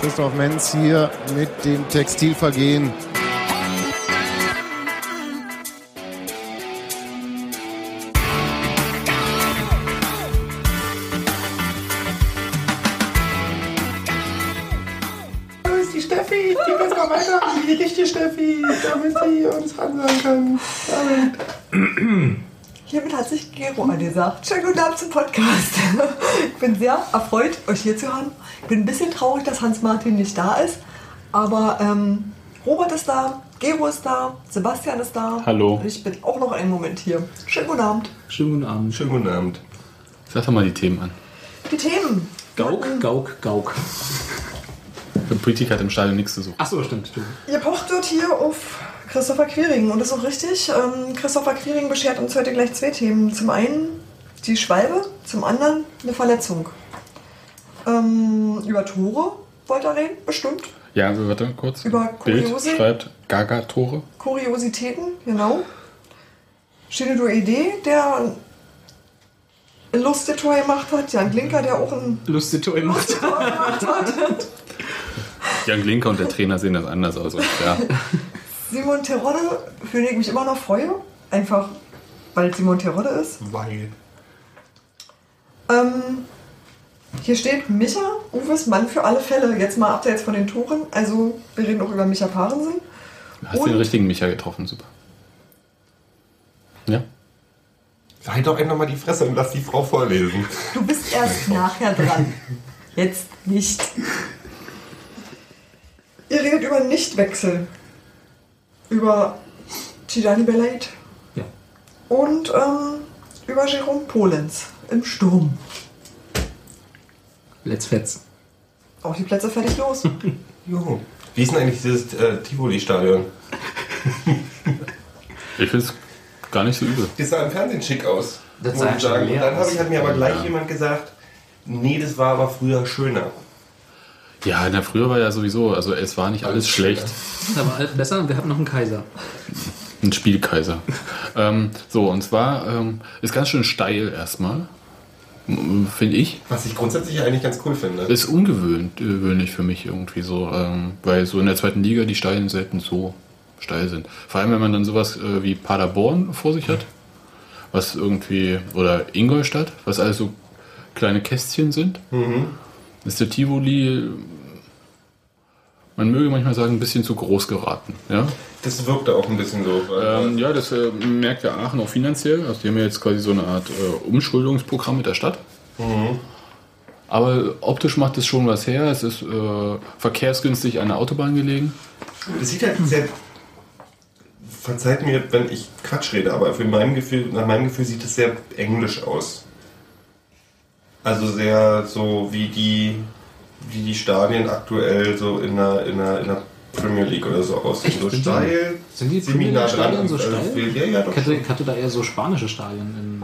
Christoph Menz hier mit dem Textilvergehen. Die Steffi, die muss mal weiter. Die richtige Steffi, damit sie uns ansagen kann. Damit. Hiermit hat sich Gero angesagt. Schönen zum Podcast. Ich bin sehr erfreut, euch hier zu haben. Ich bin ein bisschen traurig, dass Hans-Martin nicht da ist. Aber ähm, Robert ist da, Gero ist da, Sebastian ist da. Hallo. Und ich bin auch noch einen Moment hier. Schönen guten Abend. Schönen guten Abend. Schönen guten Abend. Sag doch mal die Themen an. Die Themen. Gauk, Gauk, Gauk. Die Politik hat im Stadion nichts zu suchen. Achso, stimmt. stimmt. Ihr pocht wird hier auf Christopher Quiring und das ist auch richtig. Ähm, Christopher Quiring beschert uns heute gleich zwei Themen. Zum einen die Schwalbe, zum anderen eine Verletzung. Ähm, über Tore wollt ihr reden? Bestimmt. Ja, also warte kurz. Über Bild Kuriose? schreibt Gaga-Tore. Kuriositäten, genau. Shinedo Idee, der ein Lustig-Tor gemacht hat. Jan Glinker, der auch ein Lustig Tor gemacht. Gemacht hat. Jan Glinker und der Trainer sehen das anders aus. Ja. Simon Terodde, für den ich mich immer noch freue. Einfach, weil es Simon Terodde ist. Weil. Ähm, hier steht Micha, Uwes Mann für alle Fälle. Jetzt mal abseits von den Toren. Also, wir reden auch über Micha Parensen. Hast Und- den richtigen Micha getroffen, super. Ja. Halt doch einfach mal die Fresse und lass die Frau vorlesen. Du bist erst nachher dran. Jetzt nicht. Ihr redet über Nichtwechsel. Über Tijani Belait Ja. und ähm, über Jerome Polenz im Sturm. Let's Fetz. Auch die Plätze fertig los. Jo. Wie ist denn eigentlich dieses äh, Tivoli-Stadion? Ich finde es gar nicht so übel. Das sah im Fernsehen schick aus. Das muss sah ich sagen. Und dann ich, hat mir aber gleich Ja. jemand gesagt, nee, das war aber früher schöner. Ja, na, früher war ja sowieso, also es war nicht alles schlecht. Da war alles besser und wir hatten noch einen Kaiser. Ein Spielkaiser. ähm, so, und zwar ähm, ist ganz schön steil erstmal. Finde ich. Was ich grundsätzlich eigentlich ganz cool finde. Ist ungewöhnt- gewöhnlich für mich irgendwie so, ähm, weil so in der zweiten Liga die Stadien selten so steil sind. Vor allem, wenn man dann sowas äh, wie Paderborn vor sich hat, was irgendwie, oder Ingolstadt, was alles so kleine Kästchen sind, ist der Tivoli, man möge manchmal sagen, ein bisschen zu groß geraten. Ja, Das wirkte auch ein bisschen so. ähm, ja das äh, merkt ja Aachen auch finanziell. Also die haben ja jetzt quasi so eine Art äh, Umschuldungsprogramm mit der Stadt. Aber optisch macht es schon was her. Es ist äh, verkehrsgünstig an der Autobahn gelegen. Das sieht halt sehr. Verzeiht mir, wenn ich Quatsch rede, aber für mein Gefühl, nach meinem Gefühl sieht es sehr englisch aus. Also sehr so wie die, wie die Stadien aktuell so in der, in der, in der Premier League oder so aussehen. Echt? So Sind die- steil, sind die Premier League. Stadien so Also steil? viel- Ja, ja, hatte da eher so spanische Stadien in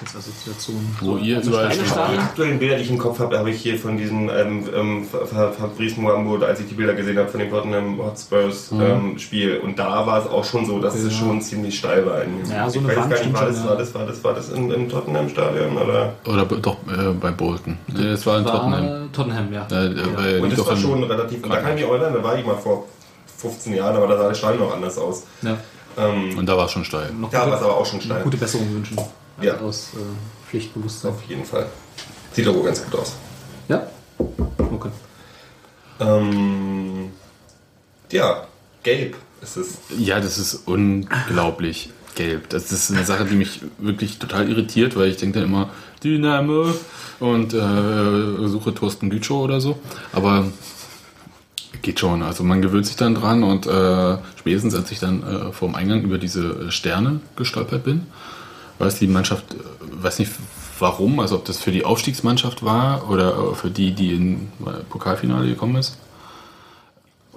äh, als Assoziation. Wo so, ihr also überall Die aktuellen Bilder, die ich im Kopf habe, habe ich hier von diesem ähm, ähm, Fa- Fa- Fabrice Muambo, als ich die Bilder gesehen habe von dem Tottenham Hotspurs Mhm. ähm, Spiel. Und da war es auch schon so, dass es Ja. schon ziemlich steil war. Ja, so ich weiß Wand gar nicht, war das, ja. war das, war das, war das im, im Tottenham-Stadion? Oder? Oder b- doch äh, bei Bolton. Nee, das war in War Tottenham. Tottenham, ja. Äh, äh, Und das doch war in- schon relativ. Und da kann ich mich erinnern, da war ich mal vor 15 Jahren, aber da sah das Stadion noch anders aus. ja. Ähm, Und da war es schon steil. Noch da war es aber auch schon steil. Gute Besserung wünschen. Ja. Aus äh, Pflichtbewusstsein. Auf jeden Fall. Sieht wohl ganz gut aus. Ja? Okay. Ähm, ja, gelb ist es. Ja, das ist unglaublich gelb. Das ist eine Sache, die mich wirklich total irritiert, weil ich denke dann immer Dynamo und äh, suche Thorsten Gütschow oder so. Aber geht schon. Also man gewöhnt sich dann dran und äh, spätestens als ich dann äh, vor dem Eingang über diese Sterne gestolpert bin, weiß die Mannschaft, äh, weiß nicht warum, also ob das für die Aufstiegsmannschaft war oder äh, für die, die in äh, Pokalfinale gekommen ist.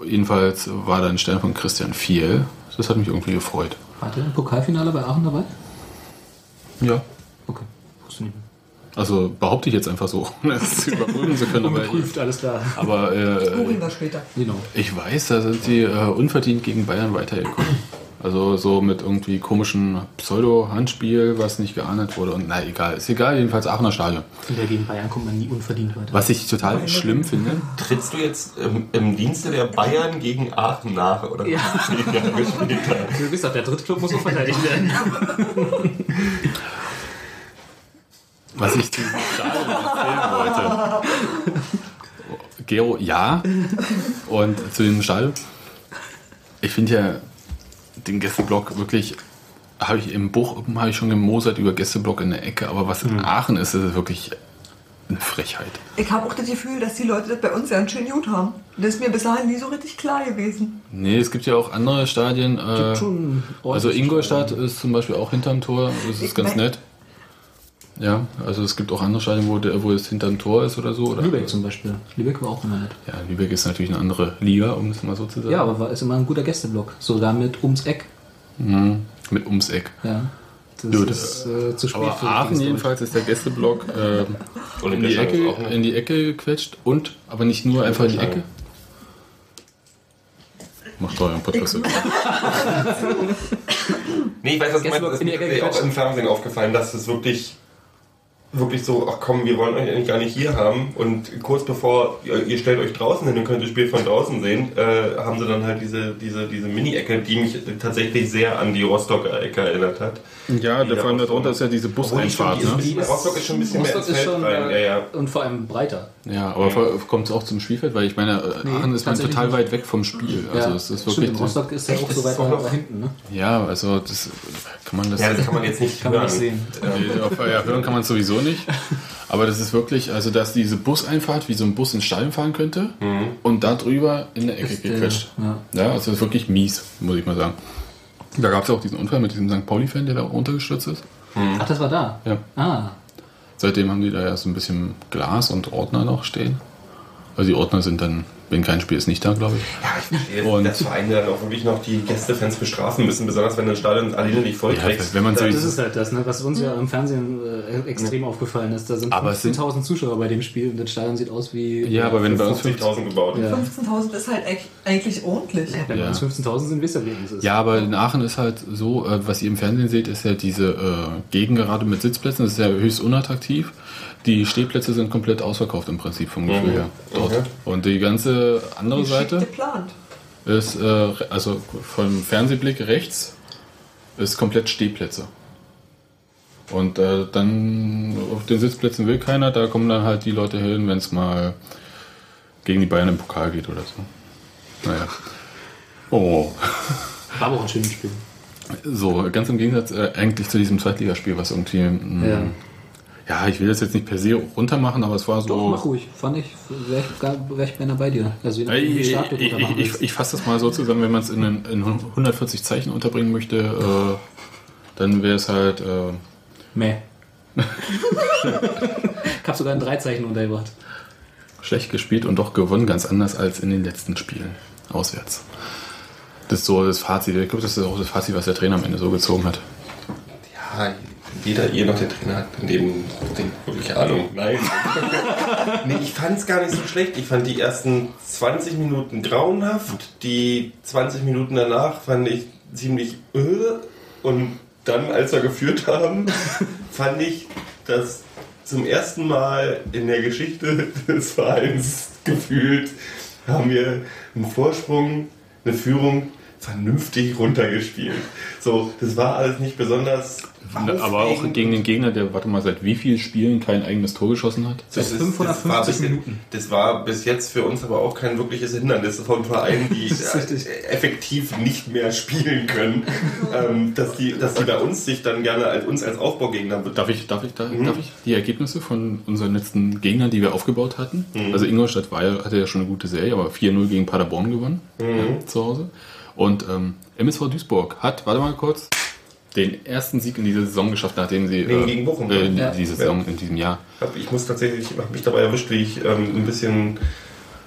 Jedenfalls war da ein Stern von Christian Fiel. Das hat mich irgendwie gefreut. War der im Pokalfinale bei Aachen dabei? Ja. Okay. Wusste nicht mehr. Also behaupte ich jetzt einfach so, ohne es überprüfen zu können. Aber, Ungeprüft, alles klar. aber äh. Genau. ich weiß, da sind sie äh, unverdient gegen Bayern weitergekommen. Also so mit irgendwie komischen Pseudo-Handspiel, was nicht geahndet wurde. Und na egal, ist egal, jedenfalls Aachener Stadion. In der gegen Bayern kommt man nie unverdient weiter. Was ich total schlimm finde, Trittst du jetzt im, im Dienste der Bayern gegen Aachen nach? Oder Ja. Du bist doch, der Drittclub muss auch verteidigt werden. was ich zu diesem Stadion erzählen wollte. Gero, ja. Und zu dem Stadion. Ich finde ja den Gästeblock wirklich, habe ich im Buch habe ich schon gemosert über Gästeblock in der Ecke, aber was in Aachen ist, ist wirklich eine Frechheit. Ich habe auch das Gefühl, dass die Leute das bei uns ganz schön gut haben. Das ist mir bis dahin nie so richtig klar gewesen. Nee, es gibt ja auch andere Stadien. Äh, schon also Ingolstadt ist zum Beispiel auch hinterm Tor. Das ist Ich ganz nett. Ja, also es gibt auch andere Stadien, wo, der, wo es hinterm Tor ist oder so. Oder? Lübeck zum Beispiel. Lübeck war auch immer nett. Ja, Lübeck ist natürlich eine andere Liga, um es mal so zu sagen. Ja, aber war, ist immer ein guter Gästeblock. Sogar mit ums Eck. Mhm. Mit ums Eck. Ja. Das Gut. ist äh, zu spät Aber für Aachen jedenfalls ist der Gästeblock äh, in, die Ecke, in die Ecke gequetscht und, aber nicht nur einfach in die Ecke. Macht euren Podcast. Nee, ich weiß, was du meinst. die ist mir auch im Fernsehen aufgefallen, dass es wirklich, wirklich so, ach komm, wir wollen euch eigentlich gar nicht hier haben. Und kurz bevor, ihr, ihr stellt euch draußen hin und könnt das Spiel von draußen sehen, äh, haben sie dann halt diese, diese, diese Mini-Ecke, die mich tatsächlich sehr an die Rostocker Ecke erinnert hat. Ja, Die der da vor allem darunter ist ja diese Buseinfahrt. Ne? die- Rostock ist schon ein bisschen mehr Rostock ins ist Feld schon rein. äh, Ja, ja. und vor allem breiter. Ja, aber kommt es auch zum Spielfeld? Weil ich meine, äh, Nee, Aachen ist man total nicht. weit weg vom Spiel. Also ja, es ist stimmt, wirklich. in Rostock ist ja auch so weit auch noch- da hinten. Ne? Ja, also das kann man das. Ja, das kann man jetzt nicht Kann man hören. nicht sehen. Ja, hören kann man sowieso nicht. Aber das ist wirklich, also dass diese Buseinfahrt wie so ein Bus ins Stadion fahren könnte und da drüber in der Ecke Ist, gequetscht. ja. Ja, also das ist wirklich mies, muss ich mal sagen. Da gab es ja auch diesen Unfall mit diesem St. Pauli-Fan, der da runtergestürzt ist. Ach, das war da? Ja. Ah, Seitdem haben die da ja so ein bisschen Glas und Ordner noch stehen. Also die Ordner sind dann, wenn kein Spiel ist, nicht da, glaube ich. Ja, ich verstehe, Und- dass Vereine dann auch wirklich noch die Gästefans bestrafen müssen, besonders wenn du ein Stadion alleine nicht voll Ja, wenn man so- das ist halt das, ne? was uns ja im Fernsehen äh, extrem aufgefallen ist. Da sind Aber es sind- 15.000 Zuschauer bei dem Spiel und das Stadion sieht aus wie... Ja, aber wenn bei uns 50.000 gebaut. Ja. 15.000 ist halt eigentlich ordentlich. Wenn Ja. bei uns 15.000 sind, wisst ihr, wie es ist. Ja, aber in Aachen ist halt so, äh, was ihr im Fernsehen seht, ist ja diese äh, Gegengerade mit Sitzplätzen. Das ist ja höchst unattraktiv. Die Stehplätze sind komplett ausverkauft im Prinzip vom Gefühl Mhm. her dort. Okay. Und die ganze andere Wie Seite geplant. ist, äh, also vom Fernsehblick rechts, ist komplett Stehplätze. Und äh, dann auf den Sitzplätzen will keiner, da kommen dann halt die Leute hin, wenn es mal gegen die Bayern im Pokal geht oder so. Naja. Oh. War aber auch ein schönes Spiel. So, ganz im Gegensatz äh, eigentlich zu diesem Zweitligaspiel, was irgendwie. mh, Ja. Ja. ich will das jetzt nicht per se runtermachen, aber es war so. Doch, mach ruhig. Fand ich, wär ich beinahe bei dir. Also wie Ich, ich, ich, machen ich, fasse das mal so zusammen, wenn man es in, in 140 Zeichen unterbringen möchte, äh, dann wäre es halt. Äh, Meh. ich habe sogar ein Dreizeichen untergebracht. schlecht gespielt und doch gewonnen, ganz anders als in den letzten Spielen auswärts. Das ist so das Fazit. Ich glaube, das ist auch das Fazit, was der Trainer am Ende so gezogen hat. Ja, weder ihr noch der Trainer hat in dem Ding wirklich Ahnung. Nein. nee, ich fand es gar nicht so schlecht. Ich fand die ersten 20 Minuten grauenhaft. Die 20 Minuten danach fand ich ziemlich öh. Und dann, als wir geführt haben, fand ich, dass zum ersten Mal in der Geschichte des Vereins gefühlt haben wir einen Vorsprung, eine Führung vernünftig runtergespielt. So, das war alles nicht besonders. Aber auch gegen den Gegner, der, warte mal, seit wie vielen Spielen kein eigenes Tor geschossen hat? Seit Das ist- 550 das war bis, Minuten. Das war bis jetzt für uns aber auch kein wirkliches Hindernis von Vereinen, die effektiv nicht mehr spielen können, ähm, dass, die, dass die bei uns sich dann gerne als uns als Aufbaugegner Darf betrachten. ich, darf, ich, darf, Mhm. darf ich die Ergebnisse von unseren letzten Gegnern, die wir aufgebaut hatten? Mhm. Also Ingolstadt war ja, hatte ja schon eine gute Serie, aber 4-0 gegen Paderborn gewonnen Mhm. ja, zu Hause. Und ähm, MSV Duisburg hat, warte mal kurz, den ersten Sieg in dieser Saison geschafft, nachdem sie Nee, gegen Bochum. äh, Ja. diese Saison in diesem Jahr. Ich muss tatsächlich, ich habe mich dabei erwischt, wie ich ähm, ein bisschen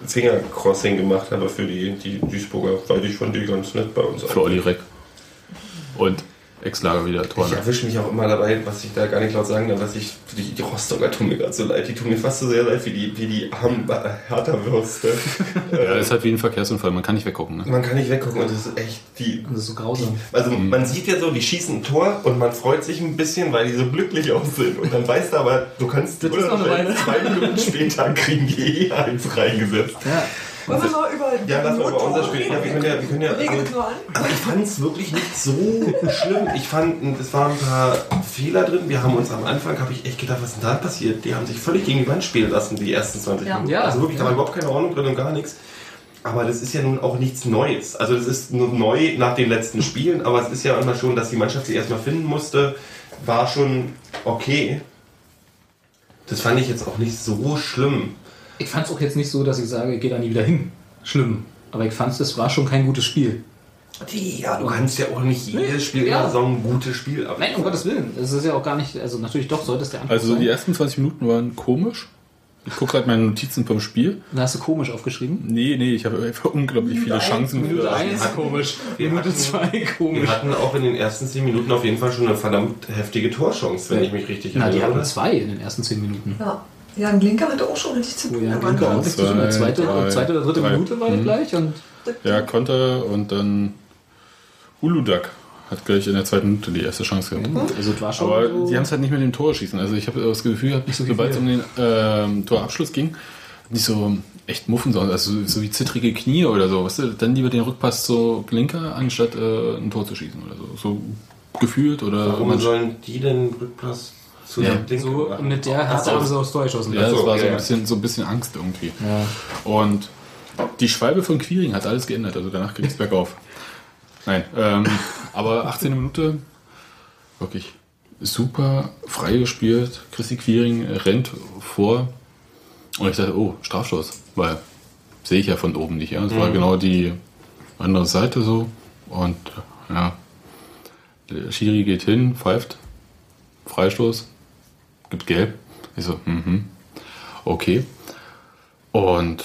Fingercrossing gemacht habe für die, die Duisburger, weil ich fand die ganz nett bei uns. für Olli Reck. Und Ex-Lager wieder Tor. Ich ne? erwische mich auch immer dabei, was ich da gar nicht laut sagen darf, dass ich die, die Rostocker tun mir gerade so leid. Die tun mir fast so sehr leid wie die, wie die armen Hertha-Würste. Ja, ist halt wie ein Verkehrsunfall, man kann nicht weggucken. Ne? Man kann nicht weggucken und das ist echt die. Das ist so grausam. Also man sieht ja so, die schießen ein Tor und man freut sich ein bisschen, weil die so glücklich aussehen. Und dann weißt du aber, du kannst Das ist noch eine Weile. zwei Minuten später kriegen die eh eins reingesetzt. Ja. Wollen wir mal über Ja, lass mal über unser Spiel. Ja, wir können ja, wir können ja also, aber ich fand es wirklich nicht so schlimm. Ich fand, es waren ein paar Fehler drin. Wir haben uns am Anfang, habe ich echt gedacht, was ist denn da passiert? Die haben sich völlig gegen die Wand spielen lassen, die ersten 20 Ja. Minuten. Ja. Also wirklich, da war überhaupt keine Ordnung drin und gar nichts. Aber das ist ja nun auch nichts Neues. Also das ist nur neu nach den letzten Spielen, aber es ist ja immer schon, dass die Mannschaft sich erstmal finden musste, war schon okay. Das fand ich jetzt auch nicht so schlimm. Ich fand es auch jetzt nicht so, dass ich sage, ich gehe da nie wieder hin. Schlimm. Aber ich fand es war schon kein gutes Spiel. Ja, du kannst ja auch nicht jedes Spiel in Ja. der Saison ein gutes Spiel ab. Nein, um Gottes Willen. Es ist ja auch gar nicht, also natürlich doch sollte es der Anspruch Also so sein. die ersten 20 Minuten waren komisch. Ich gucke gerade meine Notizen vom Spiel. Da hast du komisch aufgeschrieben. Nee, nee, ich habe einfach unglaublich viele Chancen Minute für. 1 komisch. Wir Minute hatten- 2 Wir komisch. hatten auch in den ersten 10 Minuten auf jeden Fall schon eine verdammt heftige Torchance, wenn ich mich richtig Na, die erinnere. hatten zwei in den ersten 10 Minuten. Ja. Jan Glinker hatte auch schon richtig zu Wo tun. ja Glinker Anfang. ordentlich zu tun Zweite, drei, zweite oder dritte drei. Minute war Mhm. gleich und Ja, Konter und dann Uludak hat gleich in der zweiten Minute die erste Chance gehabt. also es war schon Aber so, die haben es halt nicht mit dem Tor schießen. Also ich habe das Gefühl gehabt, so sobald es um den ähm, Torabschluss ging, nicht so echt muffen, sondern also so wie zittrige Knie oder so. Weißt du, dann lieber den Rückpass so Blinker, anstatt äh, ein Tor zu schießen oder so. So gefühlt oder Warum man- sollen die denn Rückpass zu Ja, dem Ding so mit der Härte haben sie aufs Tor geschossen. Ja, das so, war so ein bisschen, so ein bisschen Angst irgendwie. Ja. Und die Schwalbe von Quiring hat alles geändert. Also danach ging es bergauf. Nein, ähm, aber 18 Minute wirklich super frei gespielt. Chrissy Quiring rennt vor und ich dachte, oh, Strafstoß, weil sehe ich ja von oben nicht. Ja, es war genau die andere Seite so und ja, der Schiri geht hin, pfeift, Freistoß, gibt Gelb. Ich so, mhm, okay. Und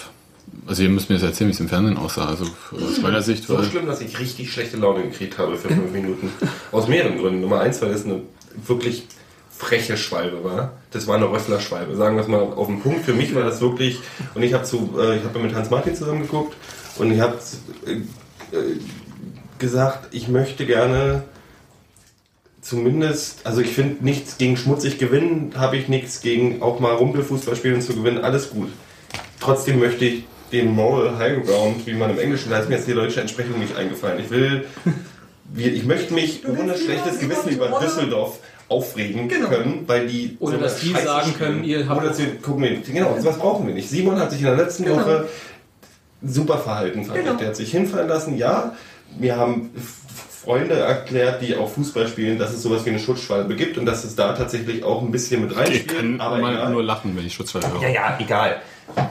also ihr müsst mir jetzt erzählen, wie es im Fernsehen aussah. Also aus meiner Sicht So war schlimm, dass ich richtig schlechte Laune gekriegt habe für fünf Minuten. Aus mehreren Gründen. Nummer eins, weil es eine wirklich freche Schwalbe war. Das war eine Röffler-Schwalbe. Sagen wir es mal auf den Punkt. Für mich war das wirklich. Und ich habe zu, äh, ich habe mit Hans Martin zusammen geguckt und ich habe äh, äh, gesagt, ich möchte gerne zumindest, also ich finde nichts gegen schmutzig gewinnen, habe ich nichts gegen auch mal Rumpelfußball spielen zu gewinnen, alles gut. Trotzdem möchte ich den Moral High Ground, wie man im Englischen, da ist mir jetzt die deutsche Entsprechung nicht eingefallen. Ich will, ich möchte mich ohne schlechtes Gewissen über Düsseldorf aufregen Genau. können, weil die Ohne eine dass die Scheiße sagen spielen. können, ihr habt- dass wir gucken, wir, genau, was brauchen wir nicht. Simon hat sich in der letzten Genau. Woche super verhalten, Genau. Der hat sich hinfallen lassen, ja. Wir haben Freunde erklärt, die auch Fußball spielen, dass es sowas wie eine Schutzschwalbe gibt und dass es da tatsächlich auch ein bisschen mit ich reinspielt. kann aber immer egal. nur lachen, wenn ich Schutzschwalbe höre. Ja, ja, egal.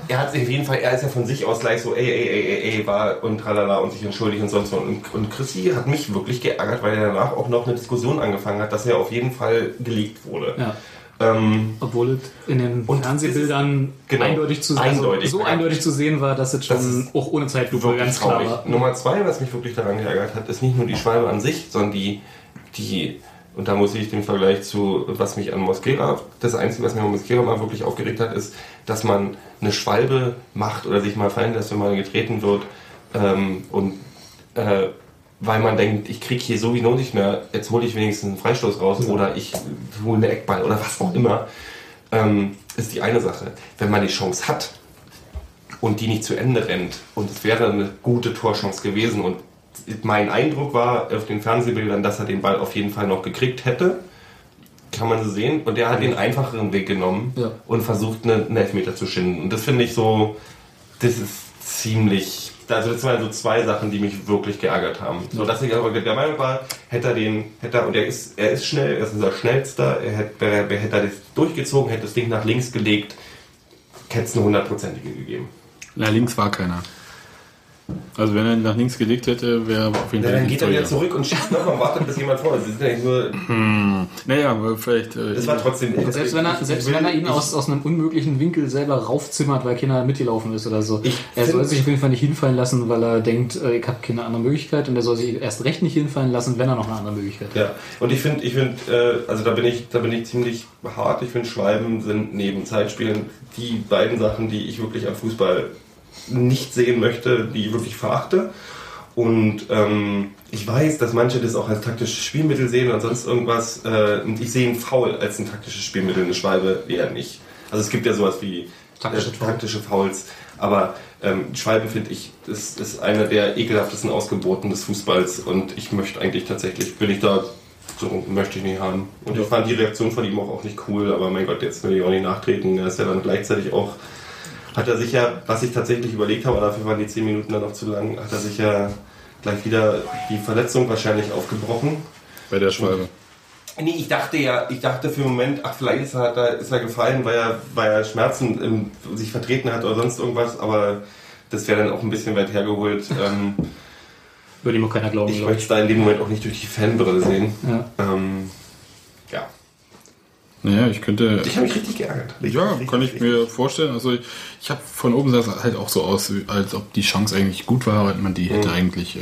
Er hat sich auf jeden Fall, er ist ja von sich aus gleich so, ey, ey, ey, ey, ey, war und tralala und sich entschuldigt und sonst was. Und, und Chrissy hat mich wirklich geärgert, weil er danach auch noch eine Diskussion angefangen hat, dass er auf jeden Fall gelegt wurde. Ja. Ähm, Obwohl es in den Fernsehbildern genau, eindeutig zu eindeutig, also so ja. eindeutig zu sehen war, dass es schon Das auch ohne Zeitlupe ganz klar traurig. war. Nummer zwei, was mich wirklich daran geärgert hat, ist nicht nur die Schwalbe an sich, sondern die, die und da muss ich den Vergleich zu, was mich an Mosquera, das Einzige, was mich an Mosquera mal wirklich aufgeregt hat, ist, dass man eine Schwalbe macht oder sich mal fallen lässt, wenn man getreten wird ähm, und äh, weil man denkt, ich kriege hier sowieso nicht mehr, jetzt hole ich wenigstens einen Freistoß raus oder ich hole eine Eckball oder was auch immer, ähm, ist die eine Sache. Wenn man die Chance hat, und die nicht zu Ende rennt. Und es wäre eine gute Torchance gewesen. Und mein Eindruck war auf den Fernsehbildern, dass er den Ball auf jeden Fall noch gekriegt hätte. Kann man so sehen. Und er hat den einfacheren Weg genommen Ja. und versucht, eine- einen Elfmeter zu schinden. Und das finde ich so, das ist ziemlich. Also das waren so zwei Sachen, die mich wirklich geärgert haben. So dass ich aber der Meinung war, hätte er den, hätte er, und er ist, er ist schnell, er ist unser schnellster, er hätte, er, hätte er das durchgezogen, hätte das Ding nach links gelegt, hätte es eine hundertprozentige gegeben. Na, links war keiner. Also wenn er ihn nach links gelegt hätte, wäre auf jeden Ja, Fall dann geht er wieder zurück und schießt nochmal und wartet, bis jemand vor ist. Das, ist ja nicht nur, Naja, aber vielleicht. Äh, das war trotzdem. Selbst wenn er, selbst wenn er ihn aus, aus einem unmöglichen Winkel selber raufzimmert, weil keiner mitgelaufen ist oder so. Er soll sich auf jeden Fall nicht hinfallen lassen, weil er denkt, äh, ich habe keine andere Möglichkeit und er soll sich erst recht nicht hinfallen lassen, wenn er noch eine andere Möglichkeit hat. Ja, und ich finde, ich finde, äh, also da bin ich, da bin ich ziemlich hart. Ich finde, Schwalben sind neben Zeitspielen die beiden Sachen, die ich wirklich am Fußball nicht sehen möchte, die ich wirklich verachte. Und ähm, ich weiß, dass manche das auch als taktisches Spielmittel sehen und sonst irgendwas. Äh, und ich sehe ein Foul als ein taktisches Spielmittel, eine Schwalbe eher nicht. Also es gibt ja sowas wie Taktische äh, taktische Fouls. Aber ähm, Schwalben finde ich, das ist einer der ekelhaftesten Ausgeboten des Fußballs. Und ich möchte eigentlich tatsächlich, bin ich da, so möchte ich nicht haben. Und ich fand die Reaktion von ihm auch, auch nicht cool. Aber mein Gott, jetzt will ich auch nicht nachtreten. Er ist ja dann gleichzeitig auch, hat er sich ja, was ich tatsächlich überlegt habe, aber dafür waren die 10 Minuten dann noch zu lang, hat er sich ja gleich wieder die Verletzung wahrscheinlich aufgebrochen. bei der Schwalbe. Nee, ich dachte ja, ich dachte für einen Moment, ach, vielleicht ist er, da, ist er gefallen, weil er, weil er Schmerzen im, sich vertreten hat oder sonst irgendwas, aber das wäre dann auch ein bisschen weit hergeholt. Ähm, Würde ihm auch keiner glauben, ich möchte es da in dem Moment auch nicht durch die Fanbrille sehen. Ja. Ähm, ja. Naja, ich könnte. Ich habe mich richtig geärgert. Ja, Richtig, kann ich richtig. mir vorstellen. Also ich, ich habe von oben sah es halt auch so aus, als ob die Chance eigentlich gut war, und man die hätte eigentlich äh,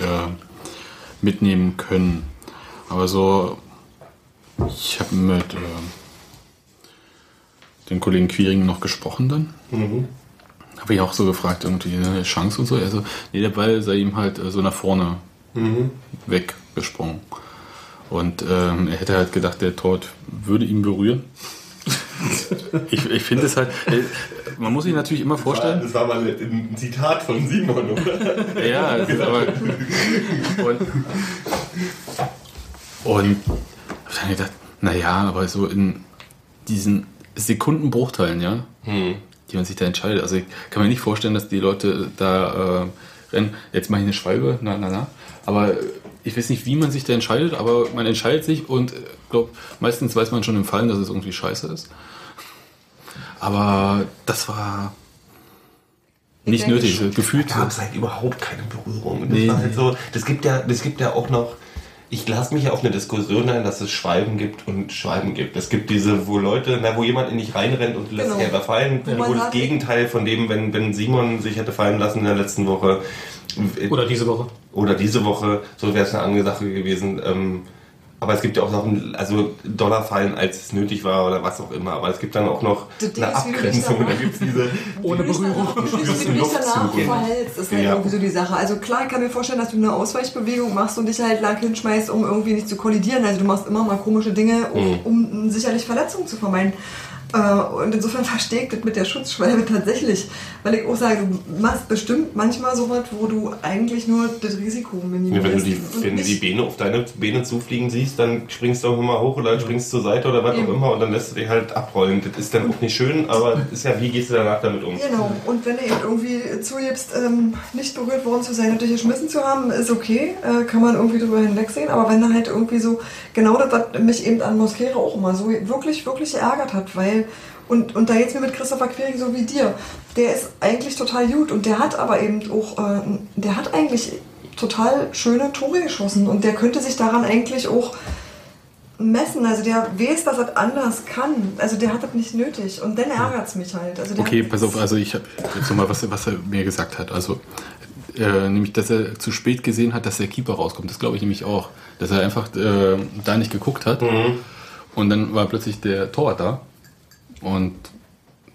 mitnehmen können. Aber so, ich habe mit äh, dem Kollegen Quiring noch gesprochen dann. Mhm. Habe ich auch so gefragt, irgendwie eine Chance und so. Also, nee, der Ball sei ihm halt äh, so nach vorne Mhm. weggesprungen. Und ähm, er hätte halt gedacht, der Tod würde ihn berühren. ich ich finde es halt, äh, man muss sich natürlich immer vorstellen. Das war mal ein Zitat von Simon, oder? Ja, das ist aber. Und, und hab dann gedacht, naja, aber so in diesen Sekundenbruchteilen, ja, die man sich da entscheidet. Also ich kann mir nicht vorstellen, dass die Leute da äh, rennen, jetzt mache ich eine Schwalbe, na, na, na. Aber ich weiß nicht, wie man sich da entscheidet, aber man entscheidet sich und ich glaube, meistens weiß man schon im Fallen, dass es irgendwie scheiße ist. Aber das war nicht denke nötig, schon, gefühlt. gab es halt überhaupt keine Berührung. Und das Nee. war halt so, das gibt ja, das gibt ja auch noch. Ich lasse mich ja auf eine Diskussion ein, dass es Schwalben gibt und Schwalben gibt. Es gibt diese, wo Leute, na, wo jemand in dich reinrennt und lässt Genau. sich einfach fallen, Wo wo, das sagt- Gegenteil von dem, wenn, wenn Simon sich hätte fallen lassen in der letzten Woche. Oder diese Woche. oder diese Woche, so wäre es eine andere Sache gewesen. Ähm, aber es gibt ja auch Sachen, also Dollar fallen, als es nötig war oder was auch immer. Aber es gibt dann auch noch Das eine Abgrenzung. danach- Da gibt es diese. Ohne Berührung. Wie du dich danach verhältst, ist halt Ja. irgendwie so die Sache. Also klar, ich kann mir vorstellen, dass du eine Ausweichbewegung machst und dich halt lang hinschmeißt, um irgendwie nicht zu kollidieren. Also du machst immer mal komische Dinge, um, Mhm. um sicherlich Verletzungen zu vermeiden. Äh, Und insofern verstehe ich das mit der Schutzschwalbe tatsächlich. Weil ich auch sage, du machst bestimmt manchmal sowas, wo du eigentlich nur das Risiko Ja, minimierst. wenn du, die, wenn du die Beine auf deine Beine zufliegen siehst, dann springst du auch immer hoch oder springst zur Seite oder was auch Eben. immer und dann lässt du dich halt abrollen. Das ist dann auch nicht schön, aber ist ja, wie gehst du danach damit um? Genau, und wenn du eben irgendwie zugibst, ähm, nicht berührt worden zu sein und dich geschmissen zu haben, ist okay, äh, kann man irgendwie drüber hinwegsehen. Aber wenn du halt irgendwie so, genau das, was mich eben an Mosquera auch immer so wirklich, wirklich geärgert hat, weil, und, und da jetzt mir mit Christopher Quering so wie dir, der ist eigentlich total gut und der hat aber eben auch, äh, der hat eigentlich total schöne Tore geschossen und der könnte sich daran eigentlich auch messen. Also der weiß, dass er anders kann. Also der hat das nicht nötig. Und dann ärgert es mich halt. Also Okay, pass auf, also ich habe jetzt nochmal, was, was er mir gesagt hat. Also, äh, nämlich, dass er zu spät gesehen hat, dass der Keeper rauskommt. Das glaube ich nämlich auch. Dass er einfach äh, da nicht geguckt hat. Und dann war plötzlich der Torwart da. Und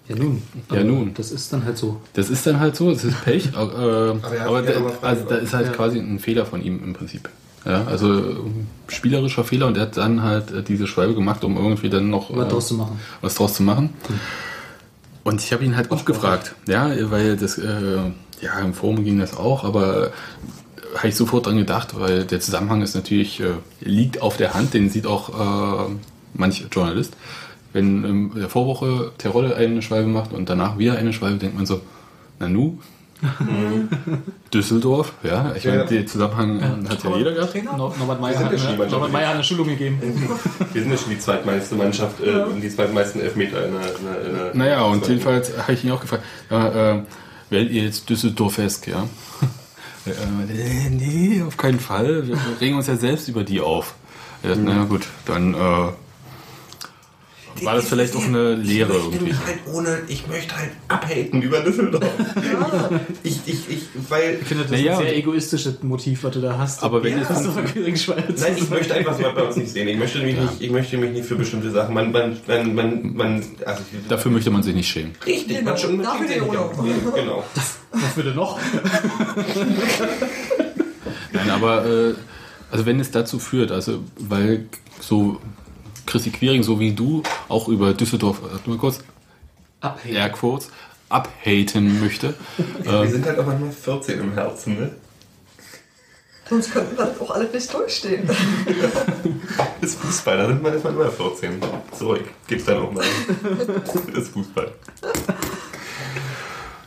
Ja nun. Ja, Aber nun. Das ist dann halt so. das ist dann halt so, das ist Pech. Äh, aber er hat da, ja immer also, da ist halt Ja. quasi ein Fehler von ihm im Prinzip. Ja, also äh, spielerischer Fehler und er hat dann halt äh, diese Schwalbe gemacht, um irgendwie dann noch Was äh, draus zu machen. was draus zu machen. Und ich habe ihn halt auch gefragt, ja, weil das, äh, ja, im Forum ging das auch, aber habe ich sofort dran gedacht, weil der Zusammenhang ist natürlich, äh, liegt auf der Hand, den sieht auch äh, manch Journalist. Wenn in der Vorwoche Terodde eine Schwalbe macht und danach wieder eine Schwalbe, denkt man so, Nanu, Düsseldorf, ja, ich Ja. meine, den Zusammenhang hat ja jeder gehabt. Nor- Norbert Meyer hat, ja eine. Norbert Meyer hat eine Schulung gegeben. Wir sind ja schon die zweitmeiste Mannschaft äh, und die zweitmeisten Elfmeter in der. In der, Naja, und jedenfalls habe ich ihn auch gefragt, ja, äh, werdet ihr jetzt Düsseldorfesk, ja? Äh, nee, auf keinen Fall. Wir regen uns ja selbst über die auf. Ja, Mhm. Na gut, dann äh, war das vielleicht auch eine Lehre ich möchte irgendwie. mich halt ohne, ich möchte halt abhaten über Düsseldorf. ich, ich, ich, weil, Ich finde, das Naja, ist ein sehr egoistisches Motiv, was du da hast. Aber wenn ja, Schwalbe zu nein, ich möchte einfach so bei uns nicht sehen. Ich möchte mich nicht, ich möchte mich nicht für bestimmte Sachen, man, man, man, man, man also ich, Dafür möchte man sich nicht schämen. richtig, Genau, man schon, dafür ja nicht Urlaub. Genau. Was will denn noch? Nein, aber äh, also wenn es dazu führt, also weil so Chrissy Quiring, so wie du, auch über Düsseldorf, mal kurz, Abhängen. Airquotes, abhaten möchte. Wir sind halt auch manchmal 14 im Herzen, ne? Sonst könnten wir das auch alle nicht durchstehen. Das Fußball, da sind wir ist man immer 14. Zurück, gibt's dann auch mal. Das Fußball.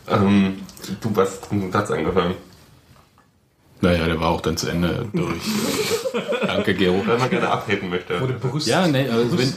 Ähm, du hast einen Satz angefangen. Naja, der war auch dann zu Ende durch. Danke, Gero. Weil man gerne abhaten möchte. Wurde Brust, Ja, nee, also wenn,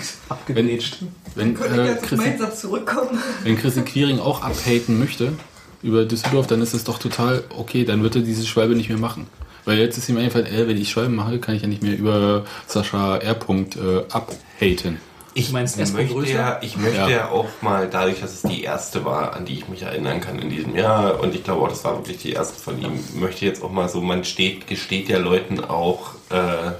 wenn, Könnte ich äh, Satz zurückkommen? wenn Chrissy Quiring auch abhaten möchte über Düsseldorf, dann ist es doch total okay, dann wird er diese Schwalbe nicht mehr machen. Weil jetzt ist ihm einfach, äh, wenn ich Schwalben mache, kann ich ja nicht mehr über Sascha R. Äh, abhaten. Ich meinst erst mal möchte, ja, ich möchte Ja. ja. auch mal, dadurch, dass es die erste war, an die ich mich erinnern kann in diesem Jahr, und ich glaube auch, das war wirklich die erste von ihm, möchte jetzt auch mal so, man steht, gesteht ja Leuten auch äh,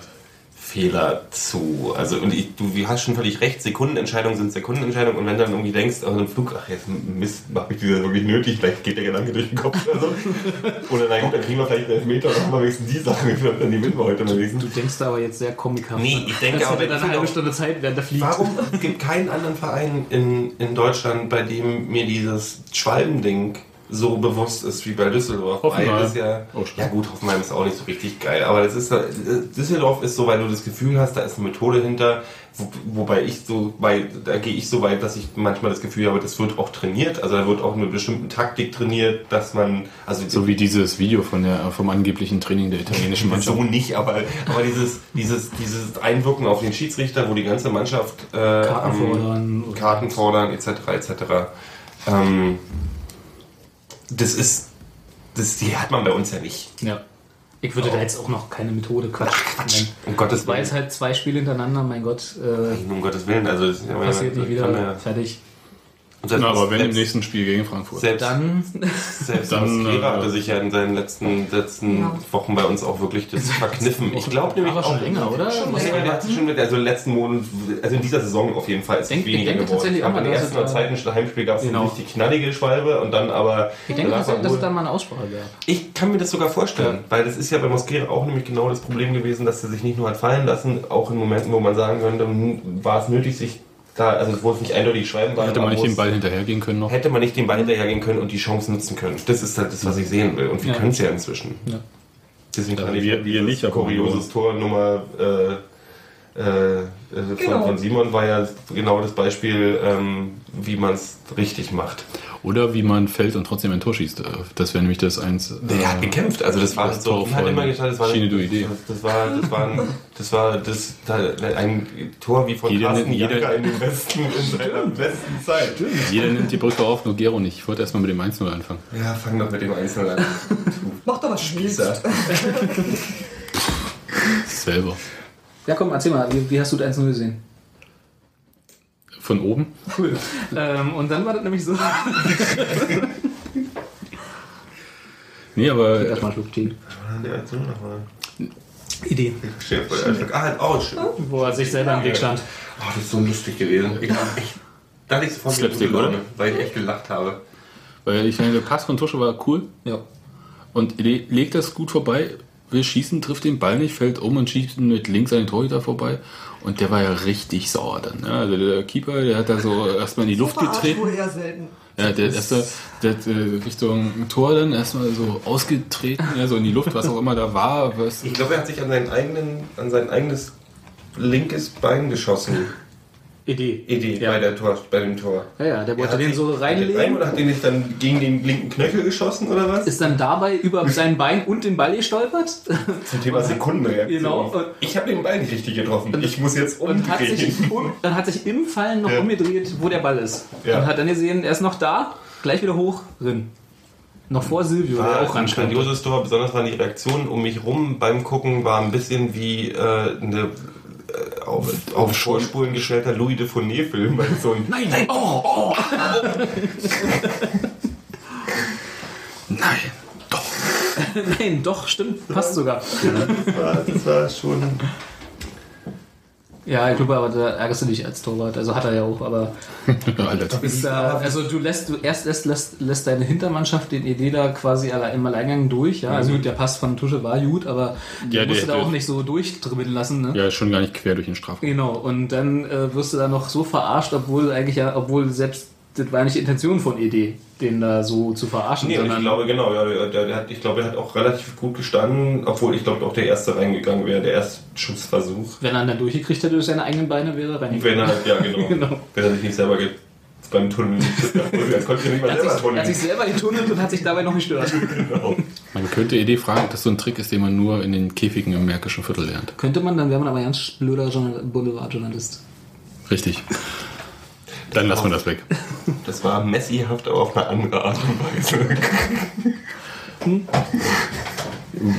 Fehler zu. Also, und ich, du, hast schon völlig recht, Sekundenentscheidungen sind Sekundenentscheidungen, und wenn du dann irgendwie denkst, auf einem Flug, ach, jetzt Mist, mach ich dieser wirklich nötig, vielleicht geht der Gedanke durch den Kopf oder so. oder na gut, dann kriegen wir vielleicht einen dann haben wir wenigstens die Sache, dann die wir heute mal wenigstens. Du denkst da aber jetzt sehr komikhaft. Nee, ich denke das aber, hätte dann eine wenn- halbe Stunde Zeit, während der fliegt. Warum es gibt keinen anderen Verein in, in Deutschland, bei dem mir dieses Schwalbending so bewusst ist wie bei Düsseldorf? Hoffenheim. Weil das ja, Oh, ja gut, Hoffenheim ist auch nicht so richtig geil, aber das ist, Düsseldorf ist so, weil du das Gefühl hast, da ist eine Methode hinter, wo, wobei ich so weit, da gehe ich so weit, dass ich manchmal das Gefühl habe, das wird auch trainiert, also da wird auch eine bestimmte Taktik trainiert, dass man, also So wie dieses Video von der, vom angeblichen Training der italienischen Mannschaft. so nicht, aber, aber dieses, dieses, dieses Einwirken auf den Schiedsrichter, wo die ganze Mannschaft äh, Karten fordern. Karten fordern, etc. etc. Ähm, das ist, das, die hat man bei uns ja nicht. Ja. Ich würde da jetzt auch noch keine Methode Quatsch. Quatsch. Um Gottes Das war jetzt Willen. halt zwei Spiele hintereinander, mein Gott, äh, Um Gottes Willen, also das, passiert nicht wieder. ja- Fertig. Und selbst, Na, aber wenn im selbst, nächsten Spiel gegen Frankfurt. selbst, Dann selbst dann, Mosquera äh, hatte sich ja in seinen letzten, letzten Ja. Wochen bei uns auch wirklich das verkniffen. Ich glaube nämlich aber auch schon länger, oder? Schon Ja, länger. der hat sich schon mit, also im letzten Monat, also in dieser Saison auf jeden Fall ist Denk- es weniger ich denke geworden. tatsächlich Aber im dass ersten es oder zweiten Heimspiel gab es Genau. eine richtig knallige Schwalbe und dann aber. Ich denke, dass, dass es dann mal eine Aussprache gab. ich kann mir das sogar vorstellen, weil das ist ja bei Mosquera auch nämlich genau das Problem gewesen, dass er sich nicht nur hat fallen lassen, auch in Momenten, wo man sagen könnte, hm, war es nötig, sich da, also wo es nicht eindeutig Schwalben war, Hätte man nicht den Ball hinterhergehen können noch. hätte man nicht den Ball hinterhergehen können und die Chance nutzen können. Das ist halt das, was ich sehen will. Und wir Ja. können es ja inzwischen. Ja. Deswegen Ja, kann ich wir- wir dieses nicht, aber kurioses Tor Nummer äh, äh, äh, von, Genau. von Simon war ja genau das Beispiel, ähm, wie man es richtig macht. Oder wie man fällt und trotzdem ein Tor schießt. Äh, Das wäre nämlich das eins. Der hat gekämpft, also das war das so, Tor hat immer gesagt, das war, Schiene du Idee. das war, das war, ein, das war das, ein Tor wie von Jeder Carsten jeder- Janka in den besten, in seiner besten Zeit. Jeder nimmt die Brücke auf, nur Gero nicht. Ich wollte erstmal mit dem 1-0 anfangen. Ja, fang doch mit dem Einzelnen an. Mach doch was. Spießer. Selber. Ja, komm, erzähl mal, wie, wie hast du das 1-0 gesehen? Von oben. Cool. ähm, und dann war das nämlich so. Nee, aber Erstmal Schluck Tee. Der Einzelne nochmal. Idee. Ah, halt aus. Oh, Wo er sich selber im Weg stand. das ist so lustig gewesen. Ich, ich, da hatte ich sofort Slapstick, oder? Weil ich echt gelacht habe. weil ich meine, der Pass von Tusche war cool Ja. und le legt das gut vorbei, will schießen, trifft den Ball nicht, fällt um und schießt mit links an den Torhüter vorbei. Und der war ja richtig sauer dann. Ne? Also der Keeper, der hat da so erstmal in die Luft getreten. eher selten. Ja, der erste, der hat äh, Richtung Tor dann erstmal so ausgetreten, ja, so in die Luft, was auch immer da war. Was, Ich glaube, er hat sich an, seinen eigenen, an sein eigenes linkes Bein geschossen. Idee. Idee Ja. bei, der Tor, bei dem Tor. Ja, ja, der Er wollte hat den so Rein, reinlegen. oder hat den nicht dann gegen den linken Knöchel geschossen oder was? Ist dann dabei über sein Bein und den Ball gestolpert Zum Thema Sekundenreaktion. Genau. Und- Ich habe den Ball nicht richtig getroffen. Ich muss jetzt und hat umdrehen. sich, um, dann hat sich im Fallen noch Ja. umgedreht, wo der Ball ist. Ja. Und hat dann gesehen, er ist noch da, gleich wieder hoch, drin. Noch vor Silvio, der war auch ein ranstand. grandioses Tor, besonders waren die Reaktionen um mich rum beim Gucken war ein bisschen wie äh, eine auf, auf Vorspulen gestellter Louis de Funès-Film. weil So ein, Nein, nein, oh, oh. Nein, doch. nein, doch, stimmt, passt sogar. das, war, das war schon. Ja, ich glaube, aber da ärgerst du dich als Torwart. Also hat er ja auch, aber ist da, also du lässt, du erst lässt, lässt, lässt deine Hintermannschaft den Idee da quasi alle- im Alleingang durch. Ja, also gut, der Pass von Tusche war gut, aber Ja, musst du da auch nicht so durchdribbeln lassen. Ne? Ja, schon gar nicht quer durch den Strafraum. Genau, und dann äh, wirst du da noch so verarscht, obwohl eigentlich ja, obwohl selbst das war nicht die Intention von ED, den da so zu verarschen, Nee, ich glaube, genau, ja, der, der, der hat, ich glaube, er hat auch relativ gut gestanden, obwohl ich glaube auch der erste reingegangen wäre, der erste Schussversuch. wenn er dann durchgekriegt hätte durch seine eigenen Beine, wäre er reingegangen. Wenn er, ja, genau, Genau. wenn er sich nicht selber ge beim Tunnel er konnte ja nicht mal Er hat, selber sich, er hat sich tunneln. selber getunnelt und hat sich dabei noch gestört. Genau. Man könnte Idee fragen, ob das so ein Trick ist, den man nur in den Käfigen im Märkischen Viertel lernt. Könnte man, dann wäre man aber ganz blöder Journal- Boulevardjournalist. Richtig. Dann lassen wir das weg. Das war messihaft, aber auf eine andere Art und Weise.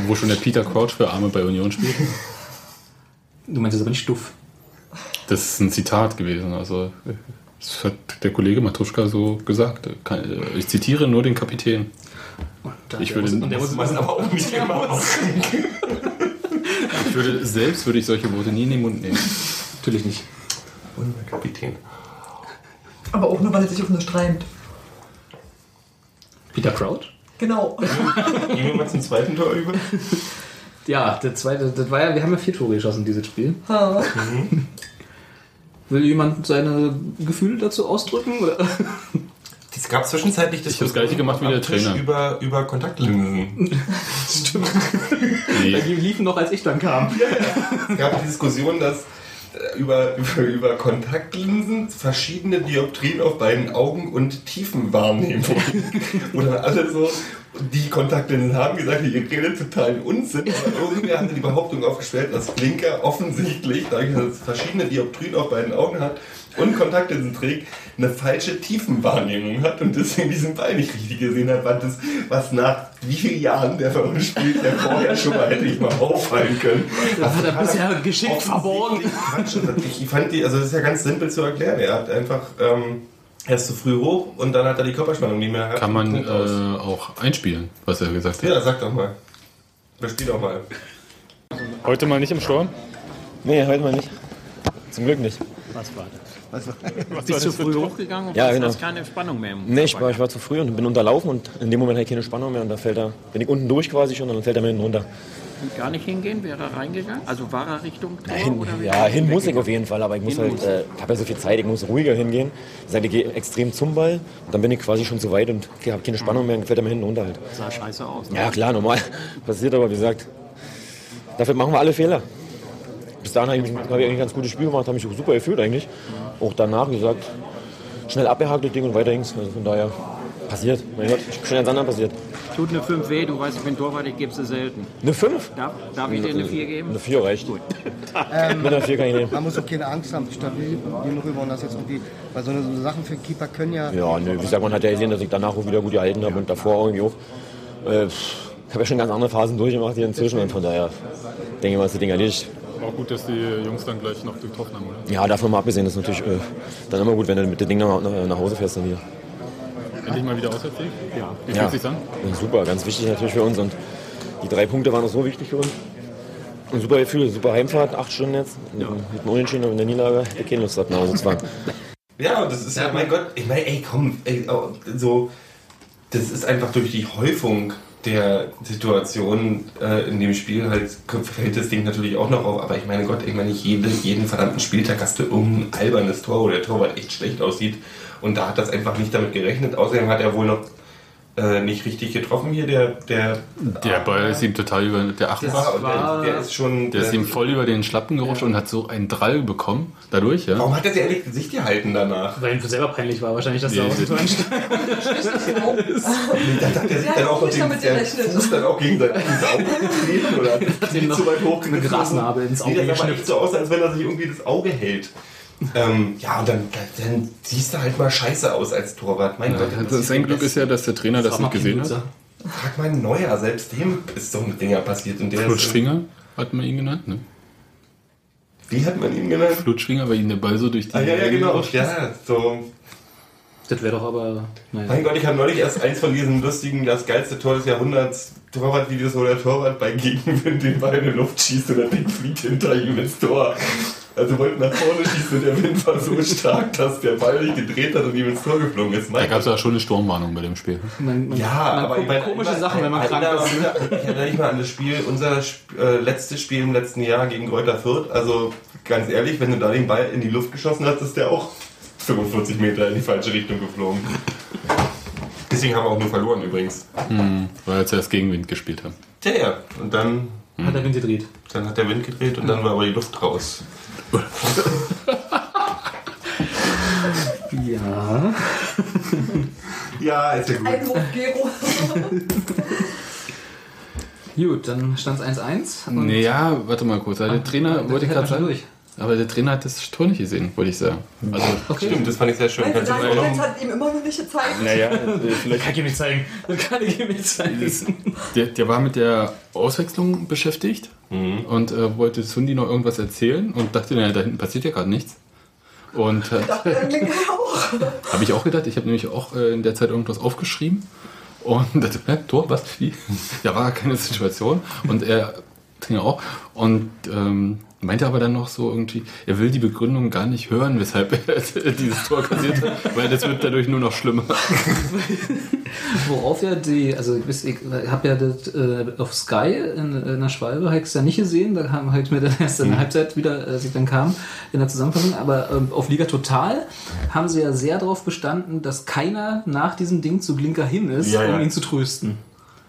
Wo schon der Peter Crouch für Arme bei Union spielt. Du meinst jetzt aber nicht stuff. Das ist ein Zitat gewesen. Also, das hat der Kollege Matuschka so gesagt. Kann- Ich zitiere nur den Kapitän. Und Ich der würde- muss- und der Das muss, man aber auch nicht immer. Ich würde, selbst würde ich solche Worte nie in den Mund nehmen. Natürlich nicht. Unser Kapitän. Aber auch nur, weil er sich auf eine streimt. Peter Crouch? Genau. Gehen wir mal zum zweiten Tor über. Ja, der zweite, das war ja, wir haben ja vier Tore geschossen, dieses Spiel. Ha. Will jemand seine Gefühle dazu ausdrücken? Oder? Es gab zwischenzeitlich Ich hab das Gleiche gemacht wie der Trainer. Über, über Kontaktlinsen. Stimmt. Nee. Die liefen noch, als ich dann kam. Es gab die Diskussion, dass über, über, über Kontaktlinsen verschiedene Dioptrien auf beiden Augen und Tiefenwahrnehmung. Dann alle so, die Kontaktlinsen haben gesagt, ihr redet totalen Unsinn. Aber irgendwer hatte die Behauptung aufgestellt, dass Blinker offensichtlich, dadurch, dass es verschiedene Dioptrien auf beiden Augen hat und Kontaktlinsen trägt, eine falsche Tiefenwahrnehmung hat und deswegen diesen Ball nicht richtig gesehen hat, was, das, was nach wie vielen Jahren der bei uns spielt, der vorher schon mal hätte ich mal auffallen können. Das hat er bisher geschickt verborgen. Quatsch. Ich fand die, also das ist ja ganz simpel zu erklären. Er hat einfach, ähm, er ist zu früh hoch und dann hat er die Körperspannung nicht mehr. Kann man äh, auch einspielen, was er gesagt hat. Ja, sag doch mal. Bespiel doch mal. Heute mal nicht im Sturm? Nee, heute mal nicht. Zum Glück nicht. Was war das? Bist du früh hochgegangen? Ja, genau. hast keine Spannung mehr im Nee, ich war, ich war zu früh und bin unterlaufen und in dem Moment hatte ich keine Spannung mehr und da fällt er, bin ich unten durch quasi schon und dann fällt er mir hinten runter. Gar nicht hingehen, wäre er reingegangen? Also war er Richtung Tor? Hin, oder ja, hin muss ich auf jeden Fall, aber ich muss Hin halt, äh, ich habe ja so viel Zeit, ich muss ruhiger hingehen. Ich sage, ich gehe extrem zum Ball und dann bin ich quasi schon zu weit und habe keine Spannung mehr und fällt mir hinten runter halt. Sah scheiße aus. Ne? Ja, klar, normal. Passiert aber, wie gesagt, dafür machen wir alle Fehler. Bis dahin habe ich, hab ich eigentlich ein ganz gutes Spiel gemacht, habe mich auch super gefühlt eigentlich. Auch danach, wie gesagt, schnell abgehakt das Ding und weiter ging's. Also von daher passiert. Mein Gott, schnell ans andere passiert. Tut eine 5 weh, du weißt, ich bin Torwart, ich gebe sie selten. Eine 5? Darf, darf ich dir eine 4 geben? Eine 4 reicht. Mit einer 4 kann ich nehmen. Man muss auch keine Angst haben, stabil genug über und das jetzt irgendwie, weil so eine so Sachen für Keeper können ja, Ja, nö, wie gesagt, man hat ja gesehen, dass ich danach auch wieder gut gehalten habe und davor irgendwie auch. Äh, ich habe ja schon ganz andere Phasen durchgemacht hier inzwischen und von daher denke ich mal, ist das Ding erledigt. Auch gut, dass die Jungs dann gleich noch getroffen haben, oder? Ja, davon mal abgesehen, das ist natürlich äh, dann immer gut, wenn du mit dem Ding nach, nach, nach Hause fährst dann wieder. Endlich mal wieder Auswärtssieg? Ja. Wie Ja. fühlt sich's an? Ja, super, ganz wichtig natürlich für uns und die drei Punkte waren auch so wichtig für uns. Ein super Gefühl, super Heimfahrt, acht Stunden jetzt, mit, mit dem Unentschieden und in der Niederlage, der keine Lust hat nach Hause zu fahren. Ja, und das ist ja, mein Gott, ich meine, ey, komm, ey, oh, so, das ist einfach durch die Häufung der Situation äh, in dem Spiel halt fällt das Ding natürlich auch noch auf, aber ich meine Gott, ich meine, jede, jeden verdammten Spieltag hast du irgendein albernes Tor, wo der Torwart echt schlecht aussieht und da hat das einfach nicht damit gerechnet. Außerdem hat er wohl noch äh, nicht richtig getroffen hier, der, der, Der Ball ist ihm total über der Acht. der, war, der, der ist schon, Der ist ihm voll über den Schlappen gerutscht und hat so einen Drall bekommen. Dadurch, ja. warum hat er sich eigentlich Gesicht gehalten danach? Weil ihm selber peinlich war, wahrscheinlich, dass er Nee, aus dem Tor. Da hat er sich Ja, dann auch damit der gerechnet. Fuß dann auch gegen sein Auge getreten oder Hat ihm zu weit hoch eine Grasnarbe ins Auge Nee, das geschnippt. echt so aus, als wenn er sich irgendwie das Auge hält. Ähm, ja, und dann, dann siehst du halt mal scheiße aus als Torwart. Mein Gott, Das sein Glück ist ja, dass der Trainer das nicht gesehen hat. Frag mal Neuer, selbst dem ist so ein Dinger passiert. Und der ist, Flutschfinger hat man ihn genannt, ne? wie hat man ihn genannt? Flutschfinger, weil ihm der Ball so durch die Ah, ja, ja, genau. Ja, so. Das wäre doch aber. Naja. Mein Gott, ich habe neulich erst eins von diesen lustigen, das geilste Tor des Jahrhunderts Torwartvideos, wo der Torwart bei Gegenwind den Ball in die Luft schießt und der Ding fliegt hinter ihm ins Tor. Also wollte nach vorne schießen und der Wind war so stark, dass der Ball sich gedreht hat und ihm ins Tor geflogen ist. Da Mein gab es ja schon eine Sturmwarnung bei dem Spiel. Man, man, Ja, man aber guckt ich meine, komische ich Sachen, wenn man krank ist. Ich erinnere mich mal an das Spiel, unser äh, letztes Spiel im letzten Jahr gegen Greuther Fürth. Also ganz ehrlich, wenn du da den Ball in die Luft geschossen hast, ist der auch 45 Meter in die falsche Richtung geflogen. Deswegen haben wir auch nur verloren übrigens. Weil wir zuerst Gegenwind gespielt haben. Tja, ja. Und dann, Hat der Wind gedreht. dann hat der Wind gedreht und dann war aber die Luft raus. Ja. Ja, ist ja gut. Einwurf, Gero. Gut, dann stand es 1-1. und- Naja, warte mal kurz. Der Trainer, der wollte gerade schon sagen. durch. Aber der Trainer hat das Tor nicht gesehen, wollte ich sagen. Also, Stimmt, das fand ich sehr schön. Weil Kannst du hat ihm immer noch nicht gezeigt. naja, Das kann ich ihm nicht zeigen. Das kann ich ihm nicht zeigen. der, der war mit der Auswechslung beschäftigt und äh, wollte Sundi noch irgendwas erzählen und dachte, naja, da hinten passiert ja gerade nichts. Und der auch. Habe ich auch gedacht. Ich habe nämlich auch äh, in der Zeit irgendwas aufgeschrieben. Und dachte, hä, Tor, was? Wie? Ja, war keine Situation. Und er Trainer auch. Und ähm, meinte aber dann noch so irgendwie, er will die Begründung gar nicht hören, weshalb er dieses Tor kassiert hat, weil das wird dadurch nur noch schlimmer. Worauf ja die, also ich, ich habe ja das äh, auf Sky in, in der Schwalbe habe ich es ja nicht gesehen, da haben halt mir dann erst in der Halbzeit wieder, als ich dann kam, in der Zusammenfassung, aber ähm, auf Liga Total haben sie ja sehr darauf bestanden, dass keiner nach diesem Ding zu Glinker hin ist, Ja, ja. um ihn zu trösten.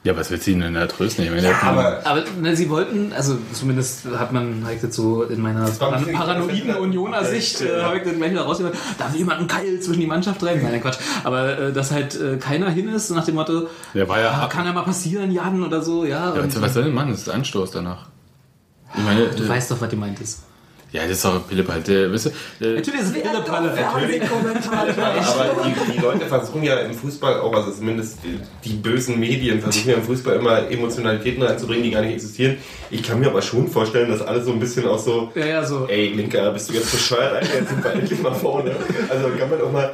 Ja, was willst du ihn denn da trösten? Ich meine, der Ja, aber Aber ne, sie wollten, also zumindest hat man halt jetzt so in meiner paranoiden Unioner Sicht, äh, habe ich gleich wieder rausgehört, da will jemand einen Keil zwischen die Mannschaft treiben. Nein, Quatsch. Aber äh, dass halt äh, keiner hin ist, nach dem Motto, war ja ah, kann ja mal passieren, Jan oder so, ja. Ja, und, was soll denn machen? Das ist Anstoß danach. Ich meine, du äh, weißt doch, was die meint ist. Ja, das ist doch Pillepalle. Der, weißt du, der, Natürlich ist es Wie Pillepalle. Fernsehkommentator. Aber die, die Leute versuchen ja im Fußball auch, also zumindest die, die bösen Medien versuchen ja im Fußball immer Emotionalitäten reinzubringen, die gar nicht existieren. Ich kann mir aber schon vorstellen, dass alle so ein bisschen auch so, Ja, ja, so. ey Linker, bist du jetzt bescheuert, Alter, jetzt sind wir endlich mal vorne. Also kann man auch mal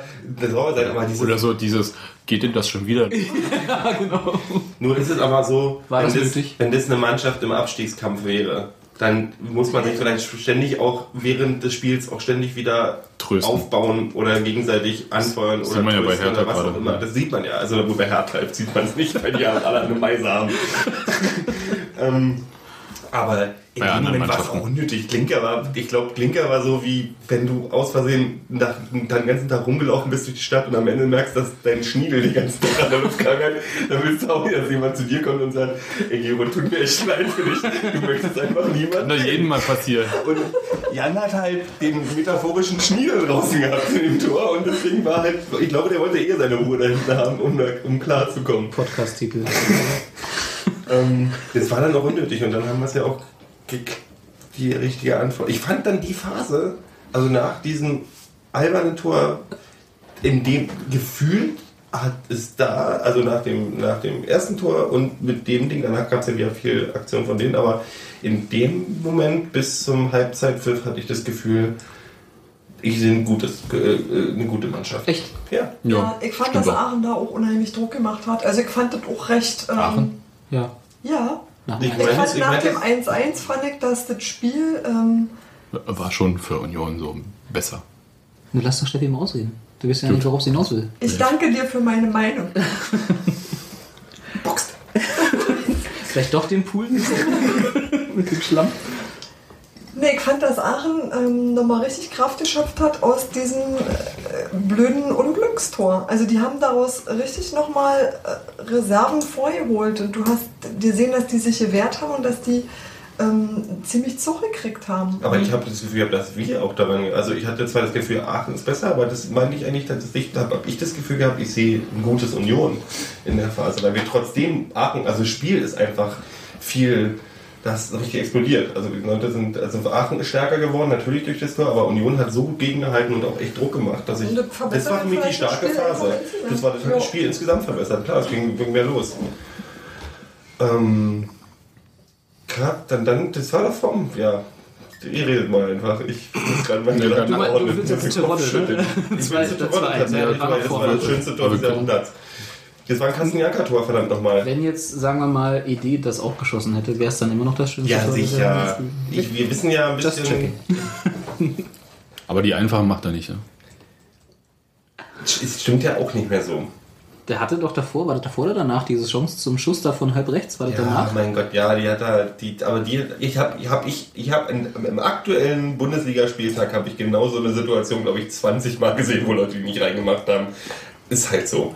sauer sein, aber diese, oder so dieses, geht denn das schon wieder? nur ist es aber so, War wenn, das das, wenn das eine Mannschaft im Abstiegskampf wäre, dann muss man sich vielleicht ständig auch während des Spiels auch ständig wieder Trösten. aufbauen oder gegenseitig anfeuern Das oder sieht man ja bei Hertha oder was gerade. auch immer. Das sieht man ja. Also nur bei Hertha sieht man es nicht, weil die ja alle eine Meise haben. ähm, aber in Bei dem Moment war es auch unnötig. Klinker war, ich glaube, Klinker war so wie, wenn du aus Versehen nach, den ganzen Tag rumgelaufen bist durch die Stadt und am Ende merkst, dass dein Schniedel die ganze Zeit an der Luft gegangen hat, dann willst du auch, dass jemand zu dir kommt und sagt, ey Gero, tut mir echt leid für dich. Du möchtest einfach niemanden. Kann doch jedem mal passieren. Und Jan hat halt den metaphorischen Schniedel draußen gehabt in dem Tor und deswegen war halt, ich glaube, der wollte eher seine Ruhe dahinter haben, um, um klar zu kommen. Podcast-Titel. Ähm, das war dann auch unnötig und dann haben wir es ja auch gekriegt, die richtige Antwort. Ich fand dann die Phase, also nach diesem albernen Tor, in dem Gefühl hat es da, also nach dem, nach dem ersten Tor und mit dem Ding, danach gab es ja wieder viel Aktion von denen, aber in dem Moment bis zum Halbzeitpfiff hatte ich das Gefühl, ich sehe ein gutes, äh, eine gute Mannschaft. Echt? Ja. Ja, ich fand, dass. Aachen da auch unheimlich Druck gemacht hat. Also ich fand das auch recht. Ähm, Aachen? Ja. Ja. Nach fand ich nach meine, dem 1-1 fand ich, dass das Spiel. Ähm, War schon für Union so besser. Du lass doch Steffi mal ausreden. Du weißt ja nicht, worauf sie hinaus will. ich danke dir für meine Meinung. Vielleicht doch den Pool mit dem Schlamm. Nee, ich fand, dass Aachen ähm, nochmal richtig Kraft geschöpft hat aus diesem äh, blöden Unglückstor. Also die haben daraus richtig nochmal äh, Reserven vorgeholt. Und du hast gesehen, dass die sich gewehrt haben und dass die ähm, ziemlich Zug gekriegt haben. Aber ich habe das Gefühl, dass wir auch daran, also ich hatte zwar das Gefühl, Aachen ist besser, aber das meine ich eigentlich tatsächlich, da habe ich das Gefühl gehabt, ich sehe ein gutes Union in der Phase, weil wir trotzdem, Aachen, also Spiel ist einfach viel das ist richtig explodiert. Also die Leute sind, also Aachen ist stärker geworden, natürlich durch das Tor, aber Union hat so gut gegengehalten und auch echt Druck gemacht, dass ich. Das war für mich die starke Spiel Phase. Das war das, hat das Spiel insgesamt verbessert. Klar, es ging, ging mehr los. Ähm, klar, dann, dann, das war doch vom, ja. Ihr redet mal einfach. Ich muss gerade meine Gedanken ordnen. du willst jetzt Den Tirol, Kopf ne? Ich will zu zwei- Tirol zwei- tatsächlich, ja, weil das war das schönste Tor des. Jahrhunderts. Das war ein Kastenjanka-Tor, verdammt nochmal. Wenn jetzt, sagen wir mal, ED das auch geschossen hätte, wäre es dann immer noch das schönste Ja, Tor sicher. Ich, wir wissen ja ein bisschen. Aber die einfachen macht er nicht, ja. Es stimmt ja auch nicht mehr so. Der hatte doch davor, war das davor oder danach, diese Chance zum Schuss da von halb rechts? War das Ja, danach? mein Gott, ja, die hat da, die, aber die, ich habe, ich habe, ich, ich habe im aktuellen Bundesligaspieltag habe ich genau so eine Situation, glaube ich, 20 Mal gesehen, wo Leute die nicht reingemacht haben. Ist halt so.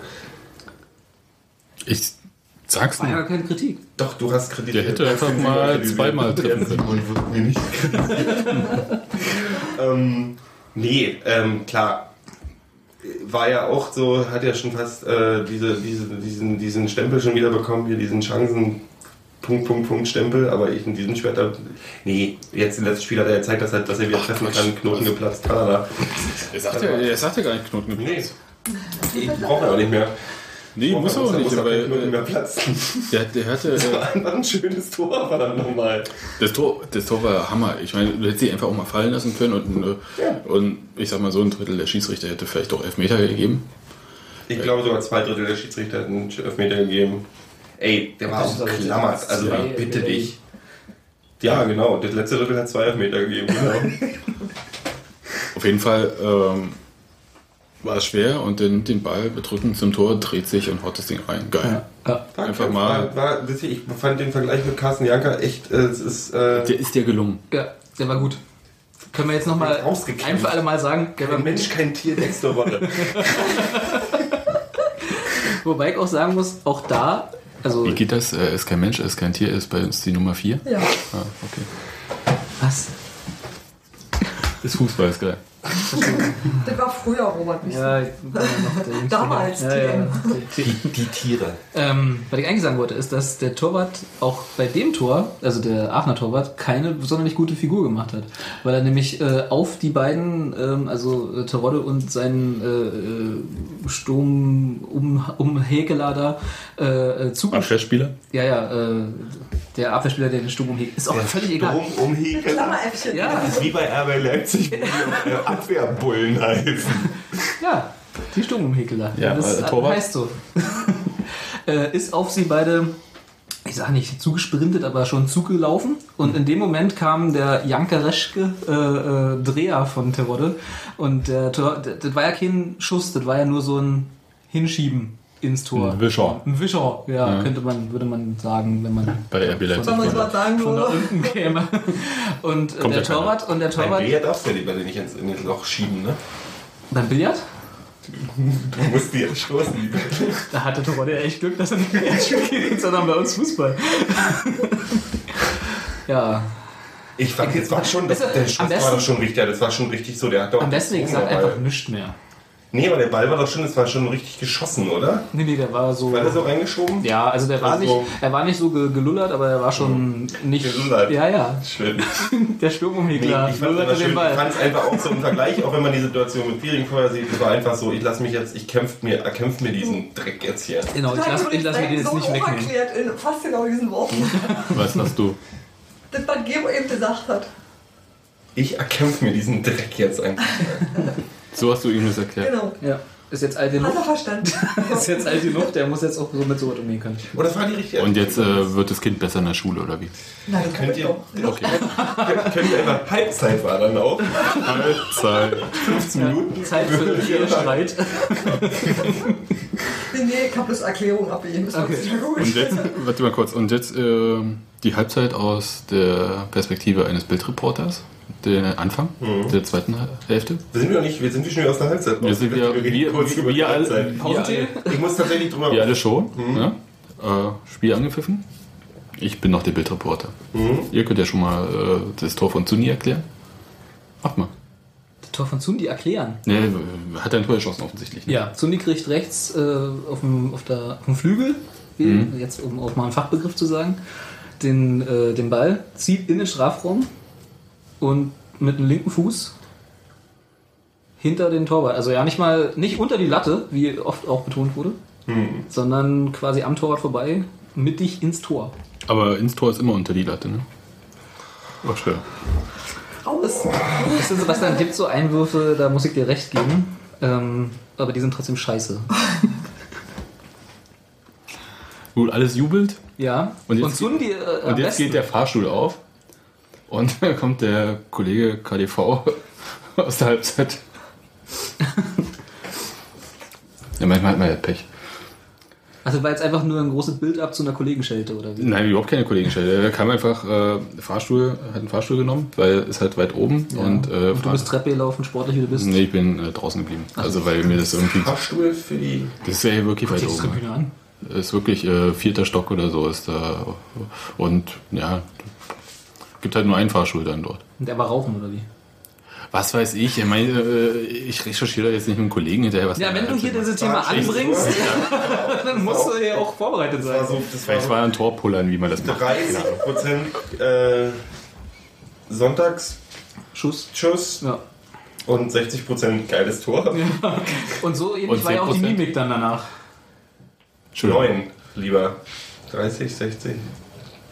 Ich sag's War ja keine Kritik. Doch, du hast Kredit. Der hätte einfach mal zweimal treffen können. Und mir nicht ähm, nee, ähm, klar. War ja auch so, hat ja schon fast äh, diese, diese, diesen, diesen Stempel schon wieder bekommen, hier diesen Chancen. Punkt, Punkt, Punkt, Stempel, aber ich in diesem Spiel hat er, nee, jetzt im letzten Spiel hat er gezeigt, dass er, dass er wieder treffen kann, Knoten geplatzt, tralala. Er sagt ja, er sagt ja gar nicht Knoten Nee, ich brauche er auch nicht mehr. Nee, muss er auch nicht, muss er aber Knoten äh, mehr platzen. der, der hatte. Das Äh, war einfach ein schönes Tor, verdammt nochmal. das, Tor, das Tor war Hammer. Ich meine, du hättest sie einfach auch mal fallen lassen können und, äh, und ich sag mal, so ein Drittel der Schiedsrichter hätte vielleicht auch Elfmeter gegeben. Ich glaube sogar zwei Drittel der Schiedsrichter hätten Elfmeter gegeben. Ey, der war auch aber geklammert, also zwei bitte dich. Ja, genau, das letzte Drittel hat zwei Elfmeter gegeben, genau. Auf jeden Fall ähm, war es schwer und dann den Ball bedrücken zum Tor, dreht sich und haut das Ding rein. Geil. Ja. Einfach mal. War, war, ich fand den Vergleich mit Carsten Janka echt, äh, es ist, äh, Der ist dir gelungen. ja, der war gut. Können wir jetzt nochmal ein für alle Mal sagen, der war kein Mensch, kein Tier, nächste Woche. Wobei ich auch sagen muss, auch da, also. Wie geht das? Er ist kein Mensch, er ist kein Tier, er ist bei uns die Nummer 4. Ja. Ah, okay. Was? Ist Fußball, ist geil. Das war früher, Robert. Nicht Ja, ich war ja noch der Jüngste. Damals, ja, ja. Die, die Tiere. Ähm, was ich eigentlich sagen wollte, ist, dass der Torwart auch bei dem Tor, also der Aachener Torwart, keine sonderlich gute Figur gemacht hat. Weil er nämlich äh, auf die beiden, ähm, also äh, Terodde und seinen äh, äh, Sturm um, um Hegeler da, äh, äh, zugesch- Abwehrspieler? Ja, ja, äh, der Abwehrspieler, der den Sturm umhegt, ist auch völlig egal. Drum umhegen. Klammeräffchen. Ja, Das ist wie bei RB Leipzig, wo die auch, Abwehrbullen heißen. ja, die Sturmumhekeler. Ja, das äh, Torwart. heißt so. äh, ist auf sie beide, ich sage nicht zugesprintet, aber schon zugelaufen. Und in dem Moment kam der Janka Reschke äh, äh, Dreher von Terodde. Und der Tor, das das war ja kein Schuss, das war ja nur so ein Hinschieben ins Tor. Ein Wischer. Ein Wischer, ja, Ja. könnte man, würde man sagen, wenn man Bei RB Leipzig. Was sagen von da unten käme. Und äh, Kommt der ja keiner. Torwart und der Beim Torwart Billard darfst du ja die Bälle nicht ins, in Loch schieben, ne? beim Billard, Du musst die stoßen, die Bälle. da hatte Terodde echt Glück, dass er nicht Billard spielt, sondern bei uns Fußball. ja, Ich fand, das war schon, das, der am Schuss besten- war doch schon richtig, ja, das war schon richtig so, der hat doch... am besten aber- einfach nichts mehr. Nee, aber der Ball war doch schon, das war schon richtig geschossen, oder? Nee, nee, der war so. War der so reingeschoben? Ja, also der war Also- nicht, er war nicht so ge gelullert, aber er war schon nicht. Gelullert. Ja, ja. Schön. Der Nee, Sturmumhegler ich fand lullerte den schön. Ich Ball. fand es einfach auch so im Vergleich, auch wenn man die Situation mit Piering vorher sieht, es war einfach so, ich lasse mich jetzt, ich kämpfe mir, erkämpfe mir diesen Dreck jetzt hier. Genau, ich lasse ich lass mir den jetzt so nicht wegnehmen. erklärt in fast genau diesen Worten. Was hast du? das, was Gero eben gesagt hat. Ich erkämpfe mir diesen Dreck jetzt einfach. So hast du ihm das erklärt. Genau. Ja. Ist jetzt alt genug. Hat er verstanden. Ist jetzt alt genug, der muss jetzt auch so mit so was umgehen können. Oder das war die richtige Und jetzt äh, wird das Kind besser in der Schule, oder wie? Na, das Könnt ihr, doch. Okay. könnt, ihr einfach Halbzeit war dann auch. Halbzeit. 15 Minuten. Zeit für Ehestreit. Nee, nee, ich hab bloß Erklärung abgegeben. Das Okay. Und jetzt, warte mal kurz, und jetzt äh, die Halbzeit aus der Perspektive eines Bildreporters, den Anfang der zweiten Hälfte. Wir sind wir noch nicht, wir sind wir schon aus der Halbzeit. Wir sind wir, kurz über wir, die wir, alle, Halbzeit. wir, alle, Ich muss tatsächlich drüber wir alle schon. Ja? Äh, Spiel angepfiffen. Ich bin noch der Bildreporter. Ihr könnt ja schon mal äh, das Tor von Zuni erklären. Macht mal. Das Tor von Zundi erklären. Ne, hat er ein Tor geschossen offensichtlich. Ne? Ja, Zundi kriegt rechts äh, auf, dem, auf, der, auf dem Flügel, wie, jetzt um auch mal einen Fachbegriff zu sagen, den, äh, den Ball, zieht in den Strafraum und mit dem linken Fuß hinter den Torwart. Also ja, nicht mal, nicht unter die Latte, wie oft auch betont wurde, sondern quasi am Torwart vorbei, mittig ins Tor. Aber ins Tor ist immer unter die Latte, ne? War schwer. Raus. Wissen Sie, was dann gibt so Einwürfe, da muss ich dir recht geben. Ähm, aber die sind trotzdem scheiße. Gut, alles jubelt. Ja. Und Und, jetzt- Sundi, äh, am Und jetzt geht der Fahrstuhl auf. Und dann kommt der Kollege KDV aus der Halbzeit. ja, manchmal hat man ja Pech. Also war jetzt einfach nur ein großes Bild ab zu einer Kollegenschelte oder wie? Nein, überhaupt keine Kollegenstelle. Er kam einfach, äh, Fahrstuhl, hat einen Fahrstuhl genommen, weil es halt weit oben. Und, äh, Und du bist Treppe gelaufen, sportlich wie du bist. Nee, ich bin äh, draußen geblieben. Also weil mir das irgendwie. Fahrstuhl für die. Das ist ja hier wirklich weit Guck die oben. Tribüne an. Ist wirklich äh, vierter Stock oder so ist da. Und ja, gibt halt nur einen Fahrstuhl dann dort. Und der war rauchen oder wie? Was weiß ich? Ich meine, äh, ich recherchiere da jetzt nicht mit einem Kollegen hinterher. Was Ja, wenn du hier dieses Thema anbringst, dann musst du ja auch vorbereitet Das war sein. so, das war Vielleicht so war ein Torpullern, wie man das macht. 30 Prozent äh, Sonntagsschuss Schuss. Ja. und 60 Prozent geiles Tor. Und so ähnlich Und war ja auch die 10%. Mimik dann danach. Entschuldigung. 9 lieber. 30, 60,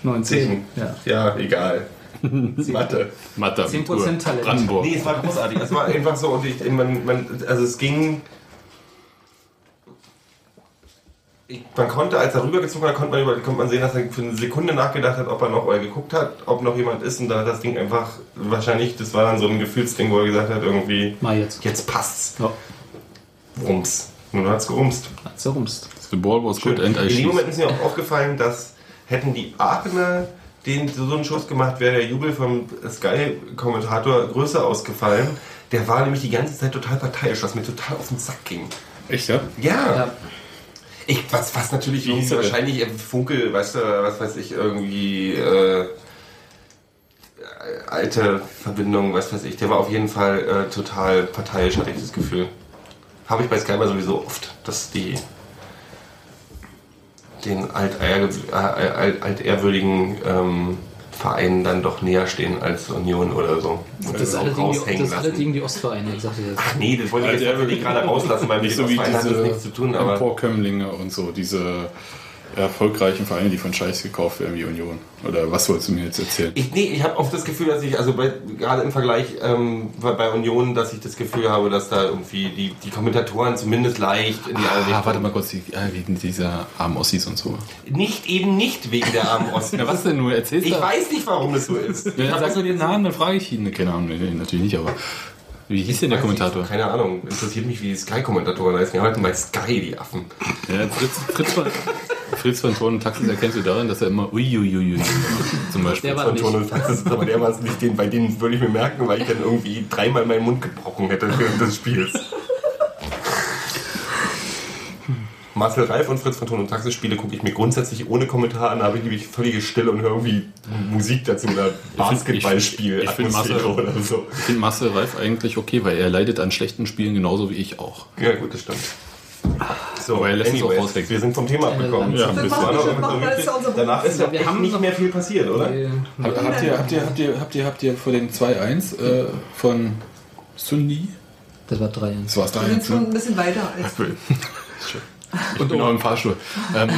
19. 10. Ja. Ja, egal. Mathe. Mathe. 10% Talent. Brandenburg. Nee, es war großartig. Es war einfach so und ich, man, man, also es ging. Ich, man konnte, als er rübergezogen hat, konnte man, über, konnte man sehen, dass er für eine Sekunde nachgedacht hat, ob er noch oder geguckt hat, ob noch jemand ist und dann hat das Ding einfach, wahrscheinlich, das war dann so ein Gefühlsding, wo er gesagt hat, irgendwie, Mal jetzt. jetzt passt's. Ja. Rums. Dann hat's gerumst. Hat's herumst. The ball was good and I In dem. Moment ist mir auch aufgefallen, dass hätten die Aachener den so einen Schuss gemacht, wäre der Jubel vom Sky-Kommentator größer ausgefallen. Der war nämlich die ganze Zeit total parteiisch, was mir total auf den Sack ging. Echt, ja? Ja. Ja. Ich, was, was natürlich Wie hieß irgendwie wahrscheinlich äh, Funkel, weißt du, was weiß ich, irgendwie äh, alte Verbindung, was weiß ich. Der war auf jeden Fall äh, total parteiisch, hatte ich das Gefühl. Habe ich bei Sky mal sowieso oft, dass die den altehr, äh, alt, altehrwürdigen ähm, Vereinen dann doch näher stehen als Union oder so. Das ist Oder alle so gegen die, raushängen das ist alle lassen. gegen die Ostvereine, ich sagte jetzt. Ach nee, das wollte ich jetzt gerade rauslassen, weil mit Nicht so wie Verein hat das diese nichts zu tun, aber Emporkömmlinge und so, diese erfolgreichen Vereine, die von Scheiß gekauft werden wie Union. Oder was wolltest du mir jetzt erzählen? Ich, nee, ich habe oft das Gefühl, dass ich, also bei, gerade im Vergleich ähm, bei, Union, dass ich das Gefühl habe, dass da irgendwie die, die Kommentatoren zumindest leicht in die Ah, Richtung- warte mal kurz, die, äh, wegen dieser armen Ossis und so. Nicht eben nicht wegen der armen Osten. Ja, was denn nur? Erzähl's Ich doch. weiß nicht, warum das so ist. Ja, dann sag nur den Namen, dann frage ich ihn. Keine Ahnung, nee, natürlich nicht, aber wie hieß denn der Kommentator? nicht, Keine Ahnung. Interessiert mich, wie die Sky-Kommentatoren heißen. Die halten bei Sky, die Affen. Ja, Fritz, Fritz, von, Fritz von Thorn und Taxis erkennst du daran, dass er immer uiuiui macht. Zum Beispiel. Der war Von nicht. Ton und Taxis, aber der war es nicht. Den, bei denen würde ich mir merken, weil ich dann irgendwie dreimal meinen Mund gebrochen hätte während des Spiels. Marcel Reif und Fritz von Ton und Taxis Spiele gucke ich mir grundsätzlich ohne Kommentar an, da habe ich nämlich völlige Stille und höre irgendwie Musik dazu oder Basketballspiel, ich find Atmosphäre Marcel- oder so. Ich finde Marcel Reif eigentlich okay, weil er leidet an schlechten Spielen genauso wie ich auch. Ja, gut, das stimmt. So, Aber er lässt anyways, wir sind vom Thema abgekommen. Ja, ja Danach ist ja Wir echt haben nicht noch- mehr viel passiert, oder? Äh, Habt, habt, ihr, habt, ihr, habt, ihr, habt, ihr, habt ihr vor dem 2-1 äh, von Sunni? Das war 3 Das war es Wir sind 3-1, schon ne? ein bisschen weiter als Ich bin auch im Fahrstuhl. Ähm,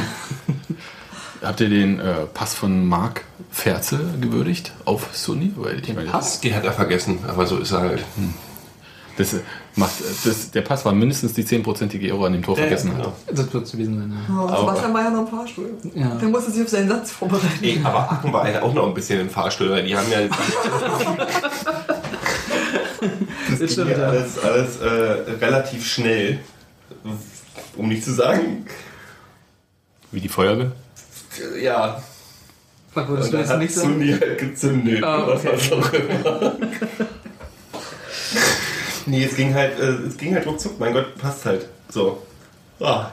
habt ihr den äh, Pass von Marc Ferze gewürdigt auf Sunni? Weil ich meine, Pass? Den hat er vergessen, aber so ist er halt. Das, äh, macht, das, der Pass war mindestens die 10%ige Euro an dem Tor vergessen hat. Das wird gewesen sein. Ja. Oh, Sebastian war ja noch im Fahrstuhl. Ja. Der musste sich auf seinen Satz vorbereiten. Ey, aber Aachen war ja auch noch ein bisschen im Fahrstuhl, weil die haben ja. Das stimmt, ja ja. alles, alles äh, relativ schnell. Um nicht zu sagen. Wie die Feuerwehr. Ja. Fuck, würdest du jetzt hat nicht sagen? Sunni halt gezündet. Ah, oder okay. was auch immer. nee, es ging halt, äh, es ging halt ruckzuck. Mein Gott, passt halt. So. Ah,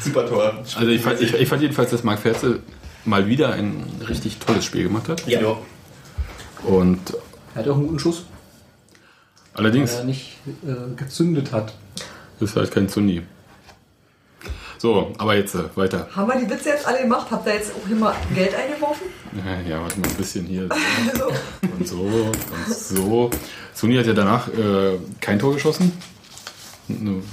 super Tor. Also ich fand, ich, ich fand jedenfalls, dass Marc Ferze mal wieder ein richtig tolles Spiel gemacht hat. Ja. Und Er hat auch einen guten Schuss, allerdings der nicht äh, gezündet hat. ist halt kein Sunni. So, aber jetzt äh, weiter. Haben wir die Witze jetzt alle gemacht? Habt ihr jetzt auch hier mal Geld eingeworfen? Ja, ja, warte mal ein bisschen hier. Also, Und so und so. Suni hat ja danach äh, kein Tor geschossen.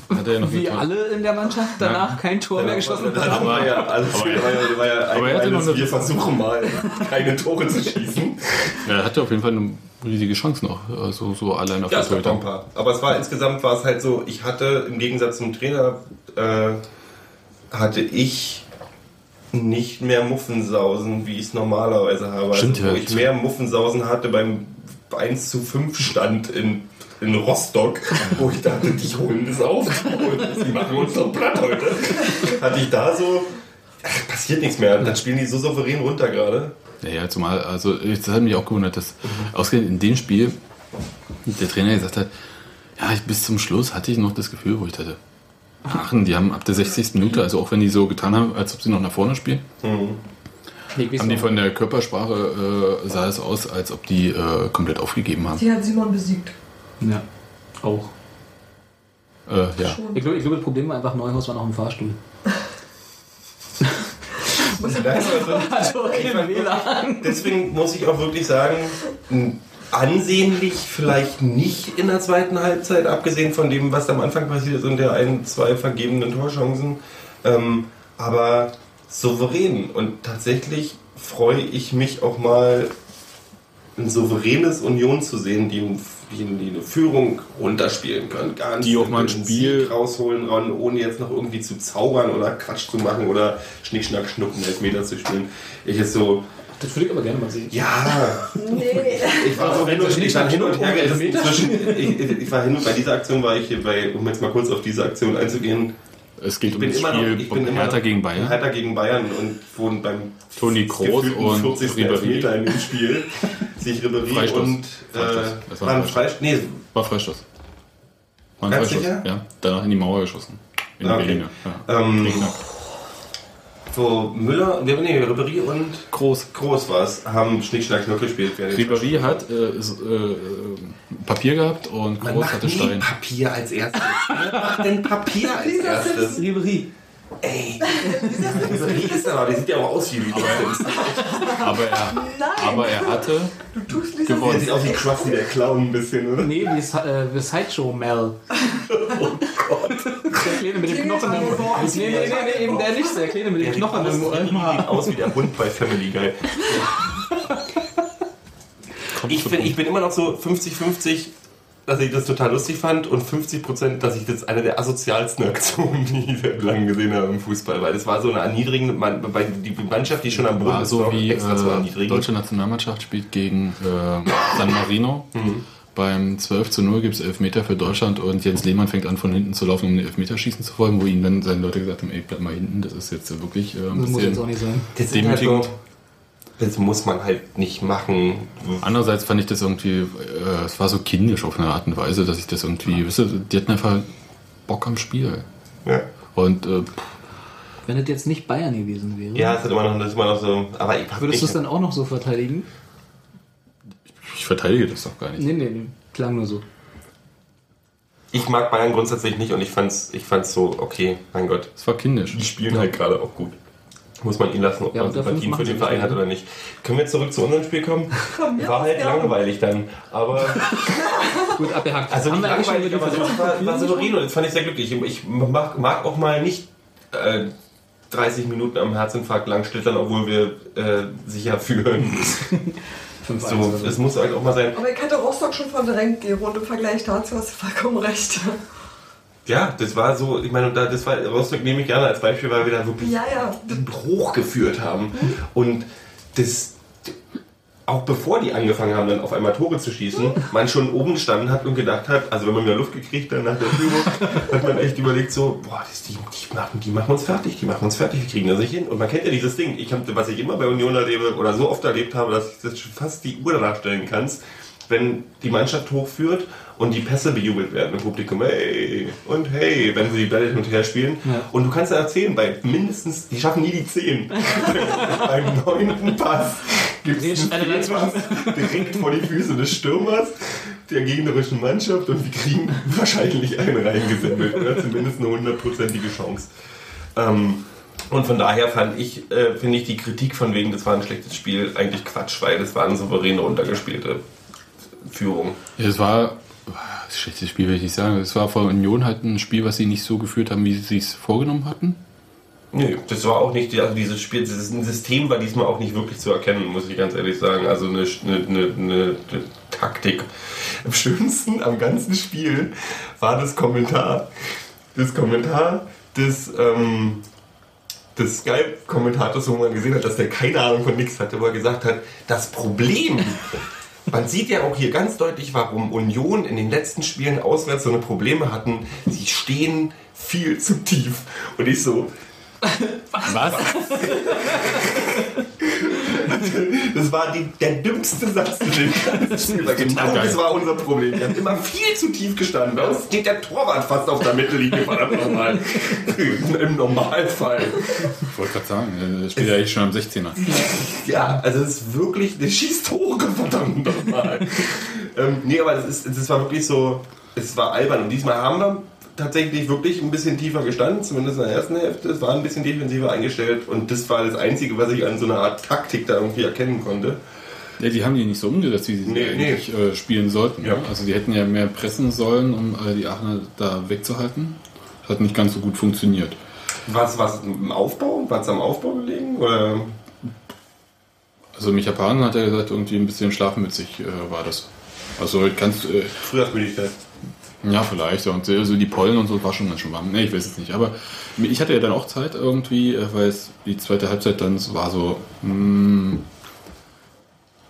Hat er ja noch Wie alle in der Mannschaft danach kein Tor mehr geschossen Das haben. war ja alles Aber war ja, war ja aber er hatte noch eine- wir versuchen mal keine Tore zu schießen. Ja, er hatte auf jeden Fall eine riesige Chance noch. Also so allein auf Ja, der Torhüter. paar. Aber es war insgesamt war es halt so, ich hatte im Gegensatz zum Trainer, äh, hatte ich nicht mehr Muffensausen, wie ich es normalerweise habe. Stimmt, also, wo ich mehr Muffensausen hatte beim 1 zu 5 Stand in, in Rostock, wo ich dachte, die holen das auf, die machen uns doch platt heute. Hatte ich da so, ach, passiert nichts mehr. Dann spielen die so souverän runter gerade. Ja, ja, zumal, also das hat mich auch gewundert, dass ausgerechnet in dem Spiel der Trainer gesagt hat, ja, ich, bis zum Schluss hatte ich noch das Gefühl, wo ich dachte, Aachen, die haben ab der 60. Minute, also auch wenn die so getan haben, als ob sie noch nach vorne spielen, haben die von der Körpersprache, äh, sah es aus, als ob die äh, komplett aufgegeben haben. die hat Simon besiegt. Ja, auch. Äh, ja. Ich glaube, ich glaube, das Problem war einfach, Neuhaus war noch im Fahrstuhl. Also, okay, WLAN. Deswegen muss ich auch wirklich sagen, ansehnlich vielleicht nicht in der zweiten Halbzeit, abgesehen von dem, was am Anfang passiert ist und der ein, zwei vergebenen Torchancen. Ähm, aber souverän. Und tatsächlich freue ich mich auch mal, ein souveränes Union zu sehen, die, die, die eine Führung runterspielen können. Ganz Die auch mal ein Spiel- Sieg rausholen ran, ohne jetzt noch irgendwie zu zaubern oder Quatsch zu machen oder Schnick, Schnack, Schnucken, Elfmeter zu spielen. Ich ist so, Das würde ich aber gerne mal sehen. ja, Nee. ich war so hin und, ich war hin und her gerissen ich, ich war hin und bei dieser Aktion war ich hier bei, um jetzt mal kurz auf diese Aktion einzugehen, Es geht ich um das noch, Spiel ich bin immer Hertha noch, gegen Bayern. Hertha gegen Bayern und wurden beim Toni Kroos und 40. Ribéry. Elfmeter in dem Spiel sich Ribéry Freistoß. und äh, Das war ein Freistoß, nee, War Freistoß. War ein Freistoß. Ja, danach in die Mauer geschossen. In okay. Berliner. Ja. ähm. Wo Müller, nee, nee, Ribéry und Groß. Groß war es, haben Schnick, Schnack, Schnuck gespielt. Ribéry hat äh, ist, äh, Papier gehabt und Man Groß macht hatte nie Stein. Papier als erstes. Wer macht denn Papier als erstes? Ribery. Ey, Ribéry ist aber, der sieht ja auch aus wie Simpson. Aber er, Nein. aber er hatte Du tust Lisa Gewonnen. Der sieht aus wie Krusty der Clown ein bisschen, oder? Nee, wie, Sa- äh, wie Sideshow Mel. Oh Gott. Der Kleine mit dem Knochen im Ohr. Nee, nee, nee, nee, eben der nicht, der Kleine mit dem Der sieht Knochen aus, im Ohr. sieht aus wie der Hund bei Family Guy. Ich bin, ich bin immer noch so 50-50, dass ich das total lustig fand und 50%, dass ich das eine der asozialsten Aktionen, die ich seit langem gesehen habe im Fußball, weil das war so eine erniedrigende, Man- bei die Mannschaft, die schon am Boden war ist, so wie extra zu äh, erniedrigen. deutsche Nationalmannschaft spielt gegen äh, San Marino. Mhm. Beim 12 zu 0 gibt es Elfmeter für Deutschland und Jens Lehmann fängt an von hinten zu laufen, um den Elfmeterschießen zu folgen, wo ihm dann seine Leute gesagt haben, ey, bleib mal hinten, das ist jetzt wirklich äh, ein Das muss jetzt auch bisschen nicht sein. Halt demütigend. Das muss man halt nicht machen. Andererseits fand ich das irgendwie, äh, es war so kindisch auf eine Art und Weise, dass ich das irgendwie, wisst ihr, die hatten einfach Bock am Spiel. Ja, Und äh, Wenn das jetzt nicht Bayern gewesen wäre, ja das, ist immer noch, das ist immer noch so. Aber ich würdest du es dann auch noch so verteidigen? ich verteidige das doch gar nicht. Nee, nee, nee. Klang nur so. ich mag Bayern grundsätzlich nicht und ich fand's, ich fand's so, okay, mein Gott. Es war kindisch. Die spielen halt gerade auch gut. Muss man ihn lassen, ob Ja, man und dafür Sympathien für den Verein hat oder nicht. Können wir zurück zu unserem Spiel kommen? mir War halt ja. langweilig dann. Aber Gut, abgehakt. also nicht langweilig, aber das war, war und das fand ich sehr glücklich. Ich mag, mag auch mal nicht äh, 30 Minuten am Herzinfarkt lang schlittern, obwohl wir äh, sicher führen. Fünf So, so. es muss halt auch mal sein. Aber ich hatte Rostock schon verdrängt, die Runde im Vergleich dazu hast du vollkommen recht. Ja, das war so, ich meine, das war Rostock nehme ich gerne als Beispiel, weil wir da wirklich Ja, ja. hochgeführt haben. Und das, auch bevor die angefangen haben, dann auf einmal Tore zu schießen, man schon oben standen hat und gedacht hat, also wenn man wieder Luft gekriegt hat nach der Führung, hat man echt überlegt so, boah, das, die, die, machen, die machen uns fertig, die machen uns fertig, wir kriegen das nicht hin. Und man kennt ja dieses Ding, ich hab, was ich immer bei Union erlebe oder so oft erlebt habe, dass ich das schon fast die Uhr danach stellen kannst, wenn die Mannschaft hochführt und die Pässe bejubelt werden im Publikum, hey und hey, wenn sie die Bälle hin und her spielen. Ja. Und du kannst ja erzählen, bei mindestens, die schaffen nie die 10. Beim neunten Pass gibt es direkt vor die Füße des Stürmers der gegnerischen Mannschaft und wir kriegen wahrscheinlich einen reingesammelt oder zumindest eine hundertprozentige Chance. Ähm, und von daher fand ich, äh, finde ich die Kritik von wegen, das war ein schlechtes Spiel, eigentlich Quatsch, weil das war eine souveräne, runtergespielte Führung. Ja, es war das schlechtes Spiel, will ich nicht sagen. Es war von Union halt ein Spiel, was sie nicht so geführt haben, wie sie es vorgenommen hatten. Nee, das war auch nicht, also dieses Spiel, das System war diesmal auch nicht wirklich zu erkennen, muss ich ganz ehrlich sagen. Also eine, eine, eine, eine, eine Taktik. Am schönsten am ganzen Spiel war das Kommentar. Das Kommentar des, ähm, des Skype-Kommentators, wo man gesehen hat, dass der keine Ahnung von nichts hatte, wo er gesagt hat, das Problem, man sieht ja auch hier ganz deutlich, warum Union in den letzten Spielen auswärts so eine Probleme hatten. Sie stehen viel zu tief. Und ich so, Was? Das war die, der dümmste Satz, den ich ganzen Spiel. Genau das war unser Problem. Wir haben immer viel zu tief gestanden. Bei uns steht der Torwart fast auf der Mittellinie, verdammt nochmal. Im Normalfall. Ich wollte gerade sagen, das spielt ja echt schon am 16er. Ja, also es ist wirklich, der schießt Tore, verdammt nochmal. ähm, nee, aber es, ist, es war wirklich so, es war albern. Und diesmal haben wir tatsächlich wirklich ein bisschen tiefer gestanden, zumindest in der ersten Hälfte. Es war ein bisschen defensiver eingestellt und das war das Einzige, was ich an so einer Art Taktik da irgendwie erkennen konnte. Ja, die haben die nicht so umgesetzt, wie sie Nee, eigentlich Äh, spielen sollten. Ja. Also die hätten ja mehr pressen sollen, um äh, die Aachener da wegzuhalten. Hat nicht ganz so gut funktioniert. Was was im Aufbau? War es am Aufbau gelegen? Oder? Also Micha Pan hat ja gesagt, irgendwie ein bisschen schlafmützig äh, war das. Also kannst äh, Frühjahrsmüdigkeit. Ja vielleicht und also die Pollen und so war schon ganz schön warm. Nee, ich weiß es nicht. Aber ich hatte ja dann auch Zeit irgendwie, äh, weil es die zweite Halbzeit dann es war so mh,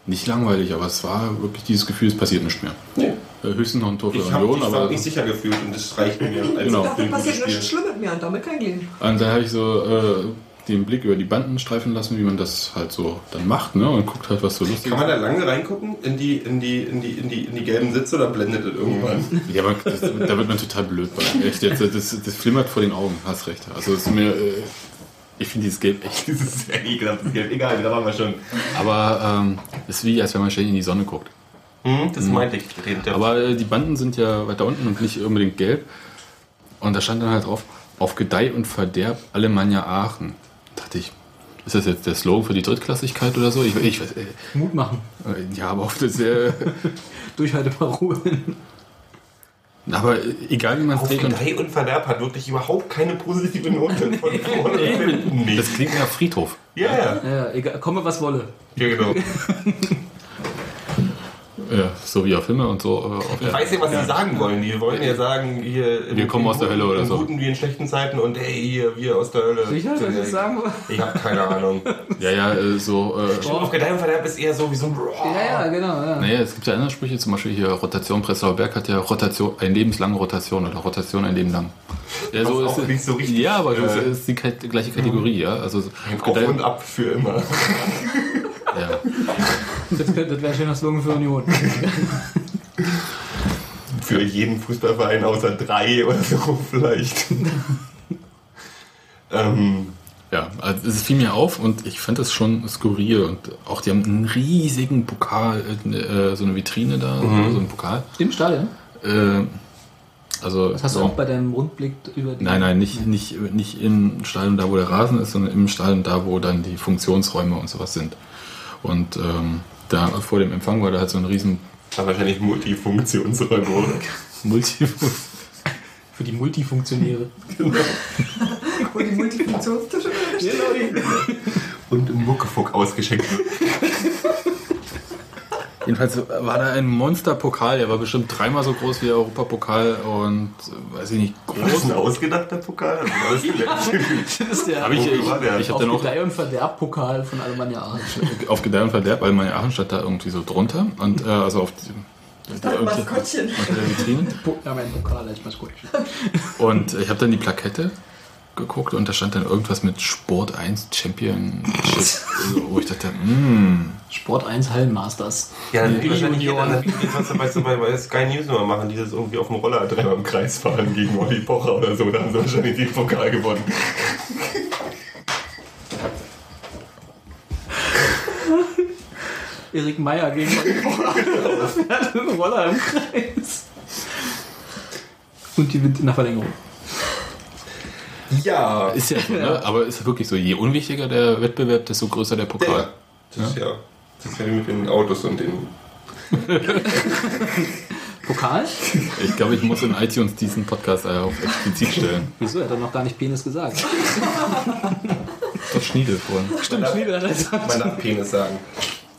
nicht langweilig, aber es war wirklich dieses Gefühl, es passiert nicht mehr. Nee. Äh, höchstens noch ein Tor für Ich habe Union, mich aber nicht sicher gefühlt und das reicht mir als Genau. Dafür für ein passiert nichts. Schlimmes mehr und damit kein Leben. Und dann habe ich so äh, den Blick über die Banden streifen lassen, wie man das halt so dann macht, ne? Und guckt halt, was so lustig Kann man da lange reingucken in die, in die, in die, in die, in die gelben Sitze oder blendet es irgendwann? Ja, aber das, da wird man total blöd bei. Echt, jetzt, das, das flimmert vor den Augen, hast recht. Also es ist mir, äh, ich finde dieses Gelb echt. Das ist sehr ekelhaft, das Gelb. Egal, da waren wir schon. Aber ähm, es ist wie, als wenn man ständig in die Sonne guckt. Hm, das meinte ich. Aber äh, die Banden sind ja weiter unten und nicht unbedingt gelb. Und da stand dann halt drauf, auf Gedeih und Verderb Alemannia Aachen. Dachte ich, ist das jetzt der Slogan für die Drittklassigkeit oder so? Ich, ich weiß, äh, Mut machen. äh, ja, aber auf das sehr. Durchhalteparolen. aber äh, egal wie man es auf dreht und Gedeih und Verderb hat wirklich überhaupt keine positive Note von vorne bis hinten. Das klingt nach Friedhof. Ja, ja. Ja, egal, komme was wolle. ja, genau. Ja, so wie auf Himmel und so. äh, Auf Ich weiß ja, was sie sagen wollen. Die wollen ja sagen, hier. in- Wir kommen in aus der Hölle oder in so. guten wie in schlechten Zeiten und hey, hier, wir aus der Hölle. Sicher, dass ich sagen wollen? Ich habe keine Ahnung. Ja, ja, äh, so. Äh, Auf Gedeih und Verderb ist eher so wie so ein. Ja, ja, genau. Ja. naja, es gibt ja andere Sprüche, zum Beispiel hier Rotation Prenzlauer Berg hat ja Rotation, ein lebenslange Rotation oder Rotation ein Leben lang. Ja, so ist auch nicht so richtig, Ja, aber das äh, ist die gleiche Kategorie, ja. Also Ein Auf und ab für immer. ja. Das, das wäre ein schöner Slogan für Union. Für jeden Fußballverein außer drei oder so vielleicht. ähm, Ja, also es fiel mir auf und ich fand das schon skurril und auch die haben einen riesigen Pokal, äh, so eine Vitrine da, Mhm. so einen Pokal. Im Stadion? Äh, also Das hast du auch bei deinem Rundblick über die. Nein, nein, nicht, nicht, nicht im Stadion da, wo der Rasen ist, sondern im Stadion da, wo dann die Funktionsräume und sowas sind. Und ähm, da vor dem Empfang war da halt so ein riesen war wahrscheinlich Multifunktionsräume, oder? Multi Für die Multifunktionäre. Wo die Multifunktionstische stehen. Und im Muckefuck ausgeschenkt. Jedenfalls war da ein Monsterpokal, der war bestimmt dreimal so groß wie der Europapokal und äh, weiß ich nicht, Das ist groß. ein ausgedachter Pokal. Also das ist ist der Hab ich, ich, war der? ich habe auf dann auch Gedeih und Verderb-Pokal von Alemannia Aachen. auf Gedeih und Verderb, weil meine Aachen stand da irgendwie so drunter und äh, also auf, die, Das Maskottchen. auf der Vitrine. Ja, mein Pokal als Maskottchen. Und ich habe dann die Plakette geguckt und da stand dann irgendwas mit Sport 1 Championship, wo ich dachte, mm, Sport 1 Hallenmasters. Ja, dann Die wahrscheinlich dann, was weißt du, bei, bei Sky News immer machen, dieses irgendwie auf dem Roller dreimal im Kreis fahren gegen Olli Pocher oder so, da haben sie wahrscheinlich den Pokal gewonnen. Erik Meyer gegen Olli Pocher. Roller im Kreis. Und die Wind in der Verlängerung. Ja. Ist ja so, ne? Aber ist wirklich so, je unwichtiger der Wettbewerb, desto größer der Pokal. Ja. Das ist ja. Das ist ja wie mit den Autos und den. Pokal? Ich glaube, ich muss in iTunes diesen Podcast auf explizit stellen. Wieso? Er hat doch noch gar nicht Penis gesagt. Das Schniedel vorhin. Stimmt, Schniedel hat er gesagt. Man darf Penis sagen.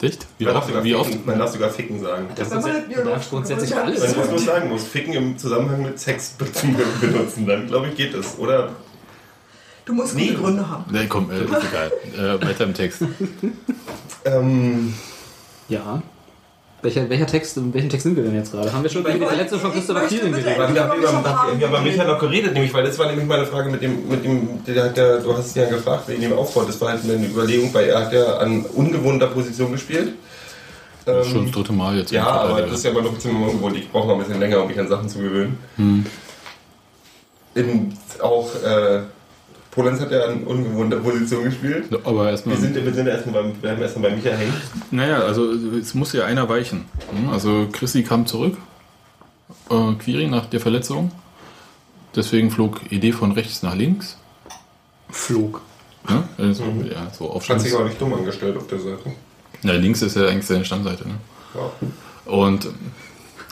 Echt? Wie Man darf, oft? sogar Wie oft? ficken, man darf sogar ficken sagen. Das Wenn man das ist grundsätzlich alles. Wenn ich das nur sagen muss, ficken im Zusammenhang mit Sex benutzen, dann glaube ich geht das. Oder Du musst Nee. gute Gründe haben. Nee, komm, äh, ist egal. Äh, weiter im Text. ähm, Ja. Welcher, welcher Text, in welchem Text sind wir denn jetzt gerade? Haben wir schon über die Verletzung von Christopher bitte- geredet? wir haben über, über Micha noch geredet, nämlich, weil das war nämlich meine Frage mit dem, mit dem der, hat ja, du hast ihn ja gefragt wegen dem Aufbau. Das war halt eine Überlegung, weil er hat ja an ungewohnter Position gespielt. Ähm, Schon das dritte Mal jetzt. Ja, aber das ist ja immer noch ein bisschen ungewohnt. Ich brauche noch ein bisschen länger, um mich an Sachen zu gewöhnen. In, auch äh, Polenz hat ja an ungewohnter Position gespielt. Aber erstmal. Wir sind, wir sind erstmal beim, bleiben erstmal bei Micha hängen. Naja, also es muss ja einer weichen. Hm, Also Chrissy kam zurück, äh, Quiri nach der Verletzung. Deswegen flog Idee von rechts nach links. Flug. Ne? Also, Ja, so Hat sich aber nicht dumm angestellt auf der Seite. Ja, links ist ja eigentlich seine Stammseite. Ne? Ja. Und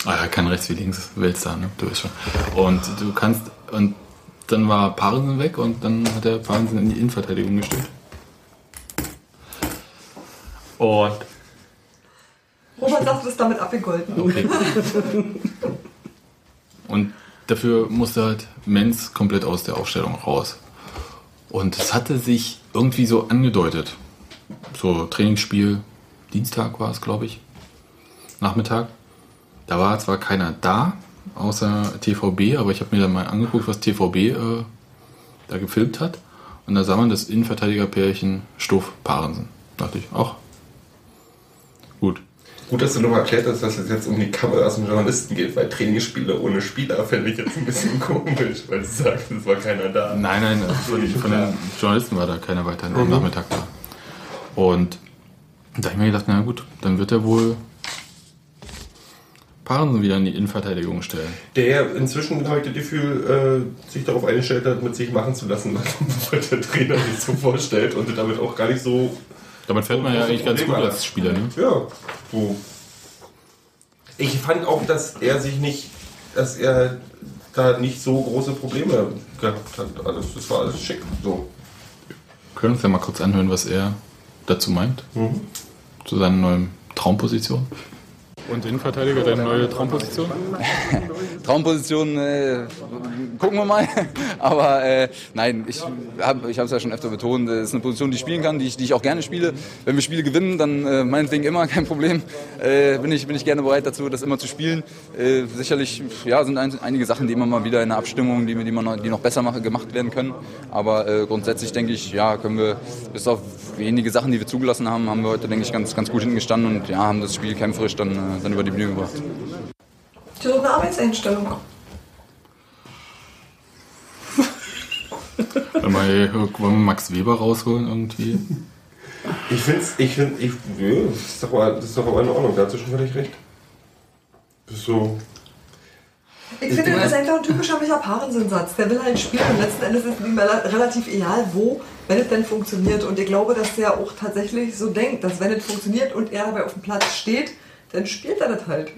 ah, er kann rechts wie links, Weltstar, ne? Du weißt schon. Und du kannst und dann war Parensen weg und dann hat er Parensen in die Innenverteidigung gestellt. Und Robert sagt, das ist damit abgegolten. Okay. Und dafür musste halt Menz komplett aus der Aufstellung raus. Und es hatte sich irgendwie so angedeutet. So Trainingsspiel, Dienstag war es, glaube ich. Nachmittag. Da war zwar keiner da, außer TVB, aber ich habe mir dann mal angeguckt, was TVB äh, da gefilmt hat. Und da sah man das Innenverteidigerpärchen Stoff Parensen. Dachte ich, ach, gut. Gut, dass du nochmal erklärt hast, dass es jetzt um die Kameras und Journalisten geht, weil Trainingsspiele ohne Spieler fände ich jetzt ein bisschen komisch, weil du sagst, es war keiner da. Nein, nein, von, von den Journalisten war da keiner weiter am Nachmittag da. Und da habe ich mir gedacht, na gut, dann wird er wohl Parensen wieder in die Innenverteidigung stellen. Der inzwischen, habe ich das Gefühl, äh, sich darauf eingestellt hat, mit sich machen zu lassen, was der Trainer sich so vorstellt und damit auch gar nicht so, Damit fährt man ja eigentlich ganz gut als Spieler, ne? ja, so. Ich fand auch, dass er sich nicht, dass er da nicht so große Probleme gehabt hat. Alles, das war alles schick. So. Können wir uns ja mal kurz anhören, was er dazu meint. Zu seiner neuen Traumposition. Und Innenverteidiger, deine neue Traumposition? Traumposition, äh, gucken wir mal. Aber äh, nein, ich habe ich es ja schon öfter betont, es ist eine Position, die ich spielen kann, die ich, die ich auch gerne spiele. Wenn wir Spiele gewinnen, dann äh, meinetwegen immer, kein Problem. Äh, bin, ich, bin ich gerne bereit dazu, das immer zu spielen. Äh, sicherlich ja, sind ein, einige Sachen, die immer mal wieder in der Abstimmung, die, die, man noch, die noch besser mache, gemacht werden können. Aber äh, grundsätzlich denke ich, ja, können wir bis auf wenige Sachen, die wir zugelassen haben, haben wir heute, denke ich, ganz, ganz gut hingestanden und ja, haben das Spiel kämpferisch dann, äh, dann über die Bühne gebracht. So eine Arbeitseinstellung. Wollen wir, wir Max Weber rausholen irgendwie? Ich finde es, ich finde, ich, ja, das, ist doch aber, das ist doch aber in Ordnung, da hast du schon völlig recht. Das ist so. Ich finde, das ist einfach ein typischer Micha Parensen-Satz. Der will halt spielen und letzten Endes ist ihm rela- relativ egal, wo, wenn es denn funktioniert. Und ich glaube, dass der auch tatsächlich so denkt, dass wenn es funktioniert und er dabei auf dem Platz steht, dann spielt er das halt.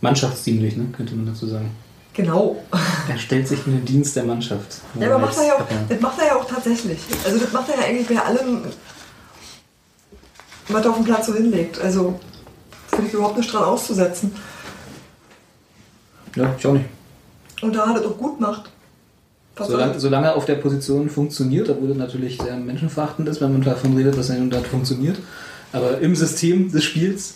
Mannschaftsdienlich, ne? könnte man dazu sagen. Genau. Er stellt sich in den Dienst der Mannschaft. Ja, aber macht er ja auch, das macht er ja auch tatsächlich. Also das macht er ja eigentlich bei allem, was er auf dem Platz so hinlegt. Also finde ich überhaupt nicht dran auszusetzen. Ja, ich auch nicht. Und da hat er doch gut gemacht. Solange, solange er auf der Position funktioniert, obwohl das natürlich sehr menschenverachtend ist, wenn man davon redet, dass er nun dort funktioniert. Aber im System des Spiels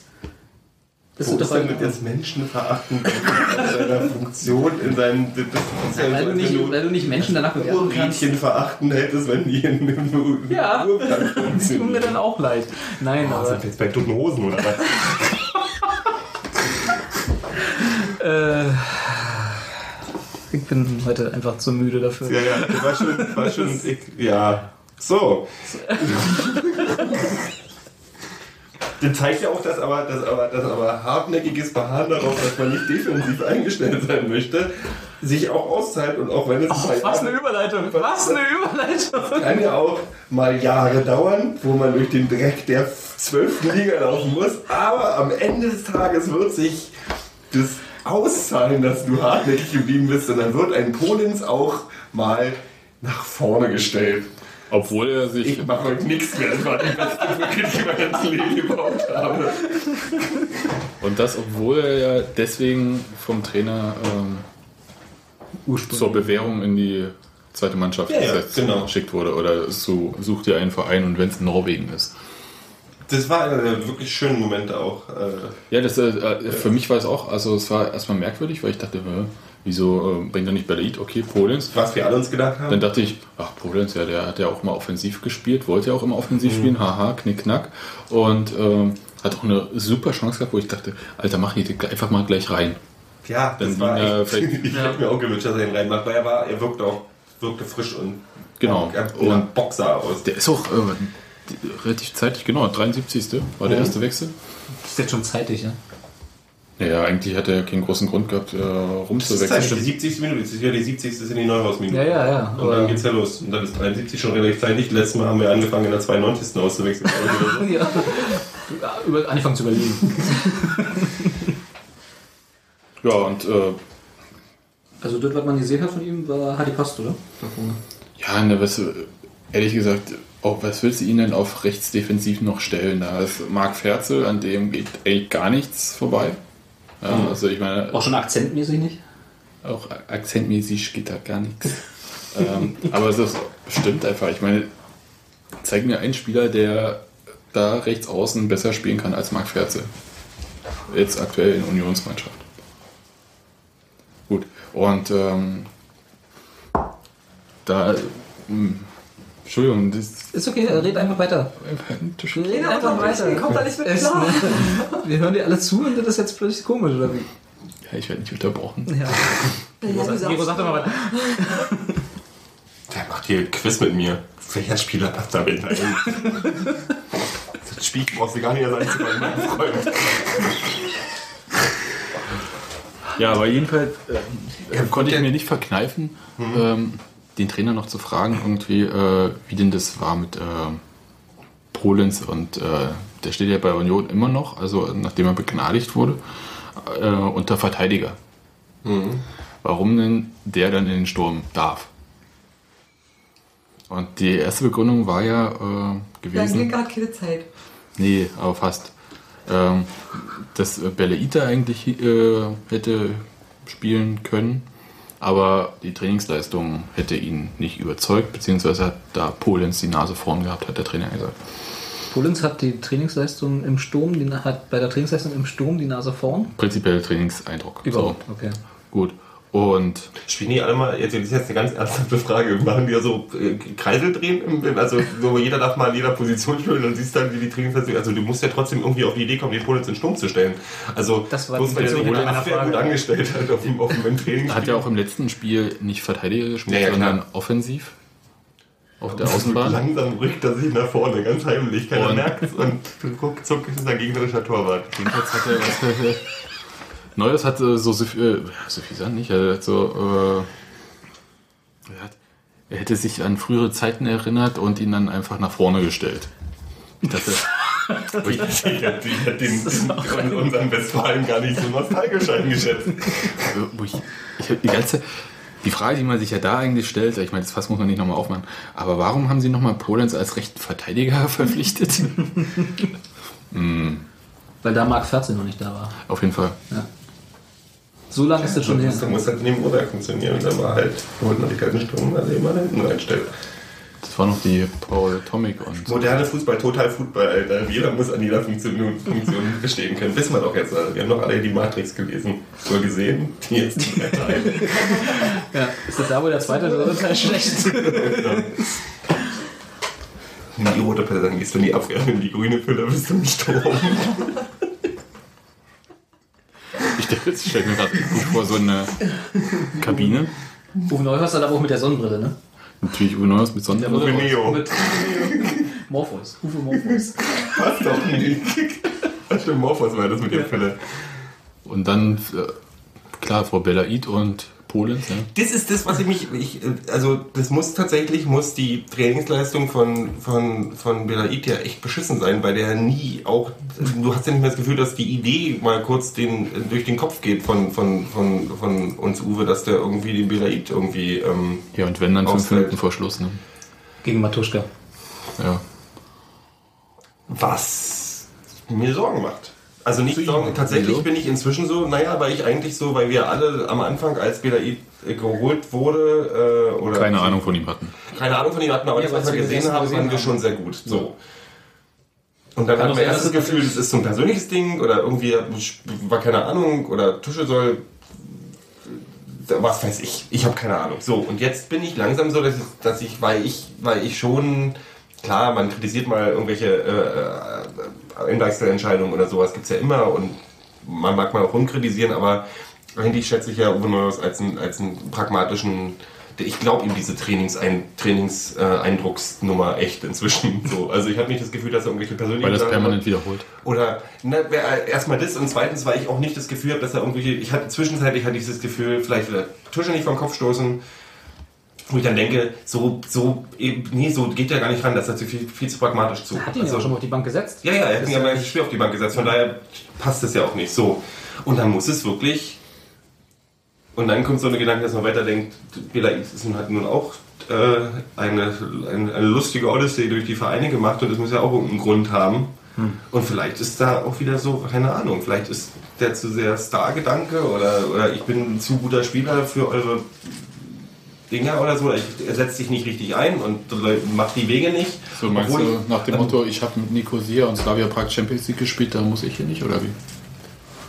ist Wo ist doch denn mit jetzt Menschen verachten in seiner Funktion, in seinem. Das ist ja weil, du nicht, weil du nicht Menschen danach bewerten kannst. Verachten hättest, wenn die in einem Ja, das tut mir dann auch leid. Nein, Oh, aber sind wir jetzt bei toten Hosen oder was? äh, ich bin heute einfach zu müde dafür. Ja, ja, das war schon. War schon ich, ja. So. Das zeigt ja auch, dass aber, dass aber, dass aber hartnäckiges Beharren darauf, dass man nicht defensiv eingestellt sein möchte, sich auch auszahlt und auch wenn es Oh, was eine Überleitung! Was eine Überleitung! kann ja auch mal Jahre dauern, wo man durch den Dreck der zwölften Liga laufen muss. Aber am Ende des Tages wird sich das auszahlen, dass du hartnäckig geblieben bist. Und dann wird ein Polens auch mal nach vorne gestellt. Obwohl er sich. Ich mache heute nichts mehr. Das war die beste Brücke, die ich mein ganzes Leben gebaut habe. Und das, obwohl er ja deswegen vom Trainer ähm, zur Bewährung in die zweite Mannschaft Ja, ja, gesetzt, genau. geschickt wurde. Oder so, such dir einen Verein und wenn es in Norwegen ist. Das war einer der wirklich schönen Momente auch. Äh, Ja, das, äh, äh, für mich war es auch, also es war erstmal merkwürdig, weil ich dachte, hä, wieso äh, bringt er nicht Berlin? Okay, Polens. was wir alle uns gedacht haben. Dann dachte ich, ach, Polens, ja, der hat ja auch mal offensiv gespielt, wollte ja auch immer offensiv spielen, haha, knick, knack. Und ähm, hat auch eine super Chance gehabt, wo ich dachte, Alter, mach ihn einfach mal gleich rein. Ja, das Dann war er echt, vielleicht- ich hätte mir auch gewünscht, dass er ihn reinmacht, weil er war, er wirkte auch, wirkte frisch und Genau. er Und- Boxer aus. Der ist auch äh, die- relativ zeitig, genau, 73. war der Mhm. erste Wechsel. Das ist jetzt schon zeitig, ja? Naja, eigentlich hat er keinen großen Grund gehabt, äh, Das ist rumzuwechseln. zeitig, die 70. Minute, das ist ja die 70. ist in die Neuhausminute. Ja, ja, ja. Und dann geht's ja los. Und dann ist 73 schon relativ zeitig. Letztes Mal haben wir angefangen in der 92. auszuwechseln. oder so. ja. Ja, Über, angefangen zu überlegen. Ja, und äh, Also, das, was man gesehen hat von ihm, war, hat die passt, oder? Ja, ne, was, äh, ehrlich gesagt, auch was willst du ihn denn auf rechts defensiv noch stellen? Da ist Marc Ferzel, an dem geht eigentlich gar nichts vorbei. Ja, Also ich meine, Auch schon akzentmäßig nicht? Auch akzentmäßig geht da gar nichts. ähm, aber es ist, stimmt einfach. Ich meine, zeig mir einen Spieler, der da rechts außen besser spielen kann als Marc Ferzel. Jetzt aktuell in Unionsmannschaft. Gut. Und ähm, da. Entschuldigung, das Ist okay, red einfach weiter. Red Ja, einfach weiter. ich kommt da nicht mit klar. Wir hören dir alle zu und das ist jetzt plötzlich komisch, oder wie? ja, ich werde nicht unterbrochen. Ja. Ja, Gero, sag doch mal weiter. Der macht hier ein Quiz mit mir. Welcher Spieler passt da mit rein? Das Spiel brauchst du gar nicht erst einzufangen, mein Freund. Ja, aber jedenfalls äh, konnte ich mir nicht verkneifen, ähm, den Trainer noch zu fragen, irgendwie, äh, wie denn das war mit äh, Polens und äh, der steht ja bei Union immer noch, also nachdem er begnadigt wurde, äh, unter Verteidiger. Warum denn der dann in den Sturm darf? Und die erste Begründung war ja äh, Ja, gewesen. Glück hat keine Zeit. Nee, aber fast. Ähm, dass Beleita eigentlich äh, hätte spielen können, aber die Trainingsleistung hätte ihn nicht überzeugt, beziehungsweise hat da Polens die Nase vorn gehabt, hat der Trainer gesagt. Polens hat die Trainingsleistung im Sturm, die hat bei der Trainingsleistung im Sturm die Nase vorn. Prinzipiell Trainingseindruck. Überhaupt, okay. So, gut. Und Spielen die alle mal, jetzt, das ist jetzt eine ganz ernsthafte Frage, machen die ja so äh, Kreisel drehen? Also so, jeder darf mal in jeder Position spielen und siehst dann, wie die Trainingsleistung, also du musst ja trotzdem irgendwie auf die Idee kommen, den Polens in Sturm zu stellen. Also Das war bloß die weil der meiner Abwehr Frage. gut angestellt hat auf dem, auf dem Training. hat ja auch im letzten Spiel nicht Verteidiger gespielt, Ja, ja, sondern offensiv auf der Außenbahn. Langsam rückt er sich nach vorne, ganz heimlich. Keiner merkt es und ruckzuck ist er gegnerischer Torwart. Jedenfalls hat er was. Neues hat äh, so äh, suffisant nicht, er hat so. Äh, er, hat, er hätte sich an frühere Zeiten erinnert und ihn dann einfach nach vorne gestellt. Ich dachte, Ich hätte den, den, unseren Westfalen gar nicht so nostalgisch eingeschätzt. ich, ich die ganze die Frage, die man sich ja da eigentlich stellt, ich meine, das Fass muss man nicht nochmal aufmachen, aber warum haben sie nochmal Polenz als rechten Verteidiger verpflichtet? Weil da Marc Ferzel noch nicht da war. Auf jeden Fall. So lange ist das schon her. Da muss halt neben Oberg funktionieren. Und da war halt, wollten wir die kalten Stunden alle immer da hinten reinstellen. Das war noch die Paul Tomic und Moderne Fußball, total Fußball, Alter. Jeder muss an jeder Funktion, Funktion bestehen können. Wissen wir doch jetzt. Also wir haben doch alle die Matrix gelesen. Oder gesehen. Die jetzt die Teil. Ja. Ist das da, wo der zweite oder dritte Teil schlecht ist? In die rote Pille, dann gehst du in die Abwehr. In die grüne Pille bist du im Sturm. ich stelle mir gerade vor, so eine Kabine. Uwe Neuhaus hat aber auch mit der Sonnenbrille, ne? Natürlich Uwe Neuhaus mit Sonnenbrille. Uwe Neo. Mit Morpheus. Uwe Morpheus. Passt doch nicht. Das stimmt, Morphos war das mit der Pille. Und dann, äh, klar, Frau Belaid und Polens, ja. Das ist das, was ich mich, ich, also das muss tatsächlich, muss die Trainingsleistung von, von, von Belaid ja echt beschissen sein, weil der nie auch, du hast ja nicht mehr das Gefühl, dass die Idee mal kurz den, durch den Kopf geht von, von, von, von uns Uwe, dass der irgendwie den Belaid irgendwie, ähm, Ja, und wenn dann fünf Ausfällt. Minuten vor Schluss, ne? Gegen Matuschka. Ja. was mir Sorgen macht. Also nicht ihm. tatsächlich bin ich inzwischen so, naja, weil ich eigentlich so, weil wir alle am Anfang, als Belaid äh, geholt wurde, äh, oder Keine Ahnung von ihm hatten. keine Ahnung von ihm hatten, aber Ja, das, was wir gesehen gesehen haben, fanden wir schon sehr gut. So. Und dann hatten wir erst das dass es Gefühl, das ist so ein persönliches Ding oder irgendwie war keine Ahnung oder Tusche soll was weiß ich. Ich habe keine Ahnung. So, und jetzt bin ich langsam so, dass ich, dass ich weil ich, weil ich schon, klar, man kritisiert mal irgendwelche äh, äh, Einwechselentscheidungen oder sowas, gibt's ja immer und man mag mal auch rumkritisieren, aber eigentlich schätze ich ja Uwe Neuhaus als einen, als einen pragmatischen, ich glaube ihm diese Trainingsein, Trainingseindrucksnummer echt inzwischen. So. Also ich habe nicht das Gefühl, dass er irgendwelche persönlichen Weil das permanent hat. wiederholt. Oder na, erstmal das und zweitens, weil ich auch nicht das Gefühl habe, dass er irgendwelche. Ich hatte zwischenzeitlich hatte ich das Gefühl, vielleicht will er Tusche nicht vom Kopf stoßen. Wo ich dann denke, so, so, nee, so geht er gar nicht ran, das ist viel, viel zu pragmatisch zu. Hat ihn ja auch schon mal auf die Bank gesetzt. Ja, ja, er hat ihn ja ja schwer auf die Bank gesetzt, von daher passt das ja auch nicht so. Und dann muss es wirklich. Und dann kommt so eine Gedanke, dass man weiterdenkt, Belaid ist nun- hat nun auch äh, eine, eine, eine lustige Odyssee durch die Vereine gemacht und das muss ja auch irgendeinen Grund haben. Und vielleicht ist da auch wieder so, keine Ahnung, vielleicht ist der zu sehr Star-Gedanke oder, oder ich bin ein zu guter Spieler für eure Dinger oder so. Ich, er setzt sich nicht richtig ein und macht die Wege nicht. So meinst Obwohl du nach dem Motto, ich habe mit Nicosia und Slavia Prag Champions League gespielt, da muss ich hier nicht, oder wie?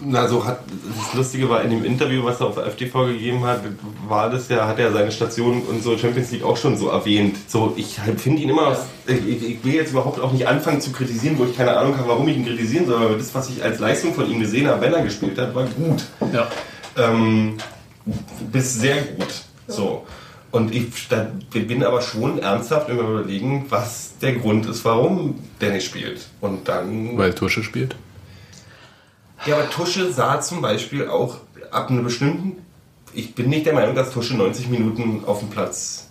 Na, so hat, das Lustige war, in dem Interview, was er auf der FTV gegeben hat, war das ja, hat er seine Station und so Champions League auch schon so erwähnt. So, ich halt finde ihn immer, ich, ich ich will jetzt überhaupt auch nicht anfangen zu kritisieren, wo ich keine Ahnung habe, warum ich ihn kritisieren soll, aber das, was ich als Leistung von ihm gesehen habe, wenn er gespielt hat, war gut. Ja. Ähm, bis sehr gut. So. Und ich bin aber schon ernsthaft immer überlegen, was der Grund ist, warum der nicht spielt. Und dann. Weil Tusche spielt. Ja, aber Tusche sah zum Beispiel auch ab einem bestimmten. Ich bin nicht der Meinung, dass Tusche 90 Minuten auf dem Platz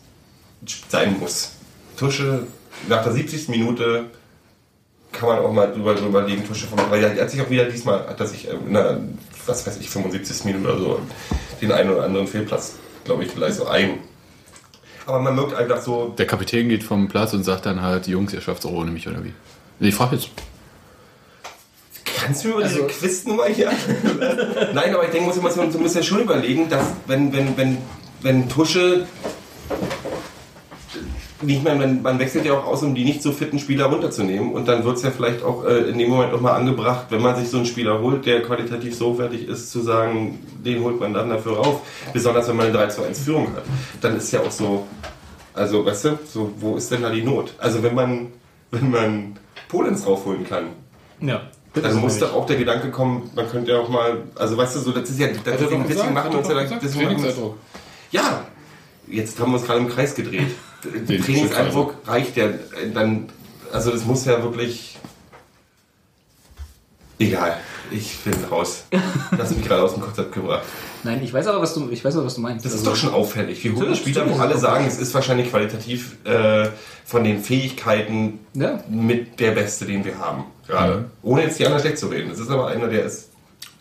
sein muss. Tusche nach der 70. Minute kann man auch mal drüber, drüber legen, Tusche vom. Weil er hat sich auch wieder diesmal, hat er sich in einer, was weiß ich, 75. Minute oder so den einen oder anderen Fehlplatz, glaube ich, vielleicht so ein. Aber man merkt einfach so, Der Kapitän geht vom Platz und sagt dann halt, Jungs, ihr schafft es auch ohne mich, oder wie? Nee, Ich frage jetzt. Kannst du mir über Also- diese Quiznummer hier? Nein, aber ich denke, muss immer so- du musst ja schon überlegen, dass wenn, wenn, wenn, wenn Tusche nicht mehr, man, man wechselt ja auch aus, um die nicht so fitten Spieler runterzunehmen und dann wird es ja vielleicht auch äh, in dem Moment auch mal angebracht, wenn man sich so einen Spieler holt, der qualitativ so fertig ist, zu sagen, den holt man dann dafür rauf. Besonders wenn man eine 3 2 1 Führung hat. Dann ist ja auch so, also weißt du, so, wo ist denn da die Not? Also wenn man, wenn man Polens raufholen kann, Ja. dann muss doch auch der Gedanke kommen, man könnte ja auch mal, also weißt du, so, das ist ja, das, deswegen, deswegen machen wir uns ja, deswegen machen wir ja, jetzt haben wir uns gerade im Kreis gedreht. Der Trainingseindruck reicht ja dann, also das muss ja wirklich, egal, ich bin raus. Das hat mich gerade aus dem Konzept gebracht. Nein, ich weiß aber, was du, ich weiß aber, was du meinst. Das ist Also- doch schon auffällig. Wir holen Spieler, wo alle sagen, es ist wahrscheinlich qualitativ äh, von den Fähigkeiten Ja. mit der Beste, den wir haben. Gerade. Ohne jetzt die anderen schlecht zu reden. Es ist aber einer, der ist,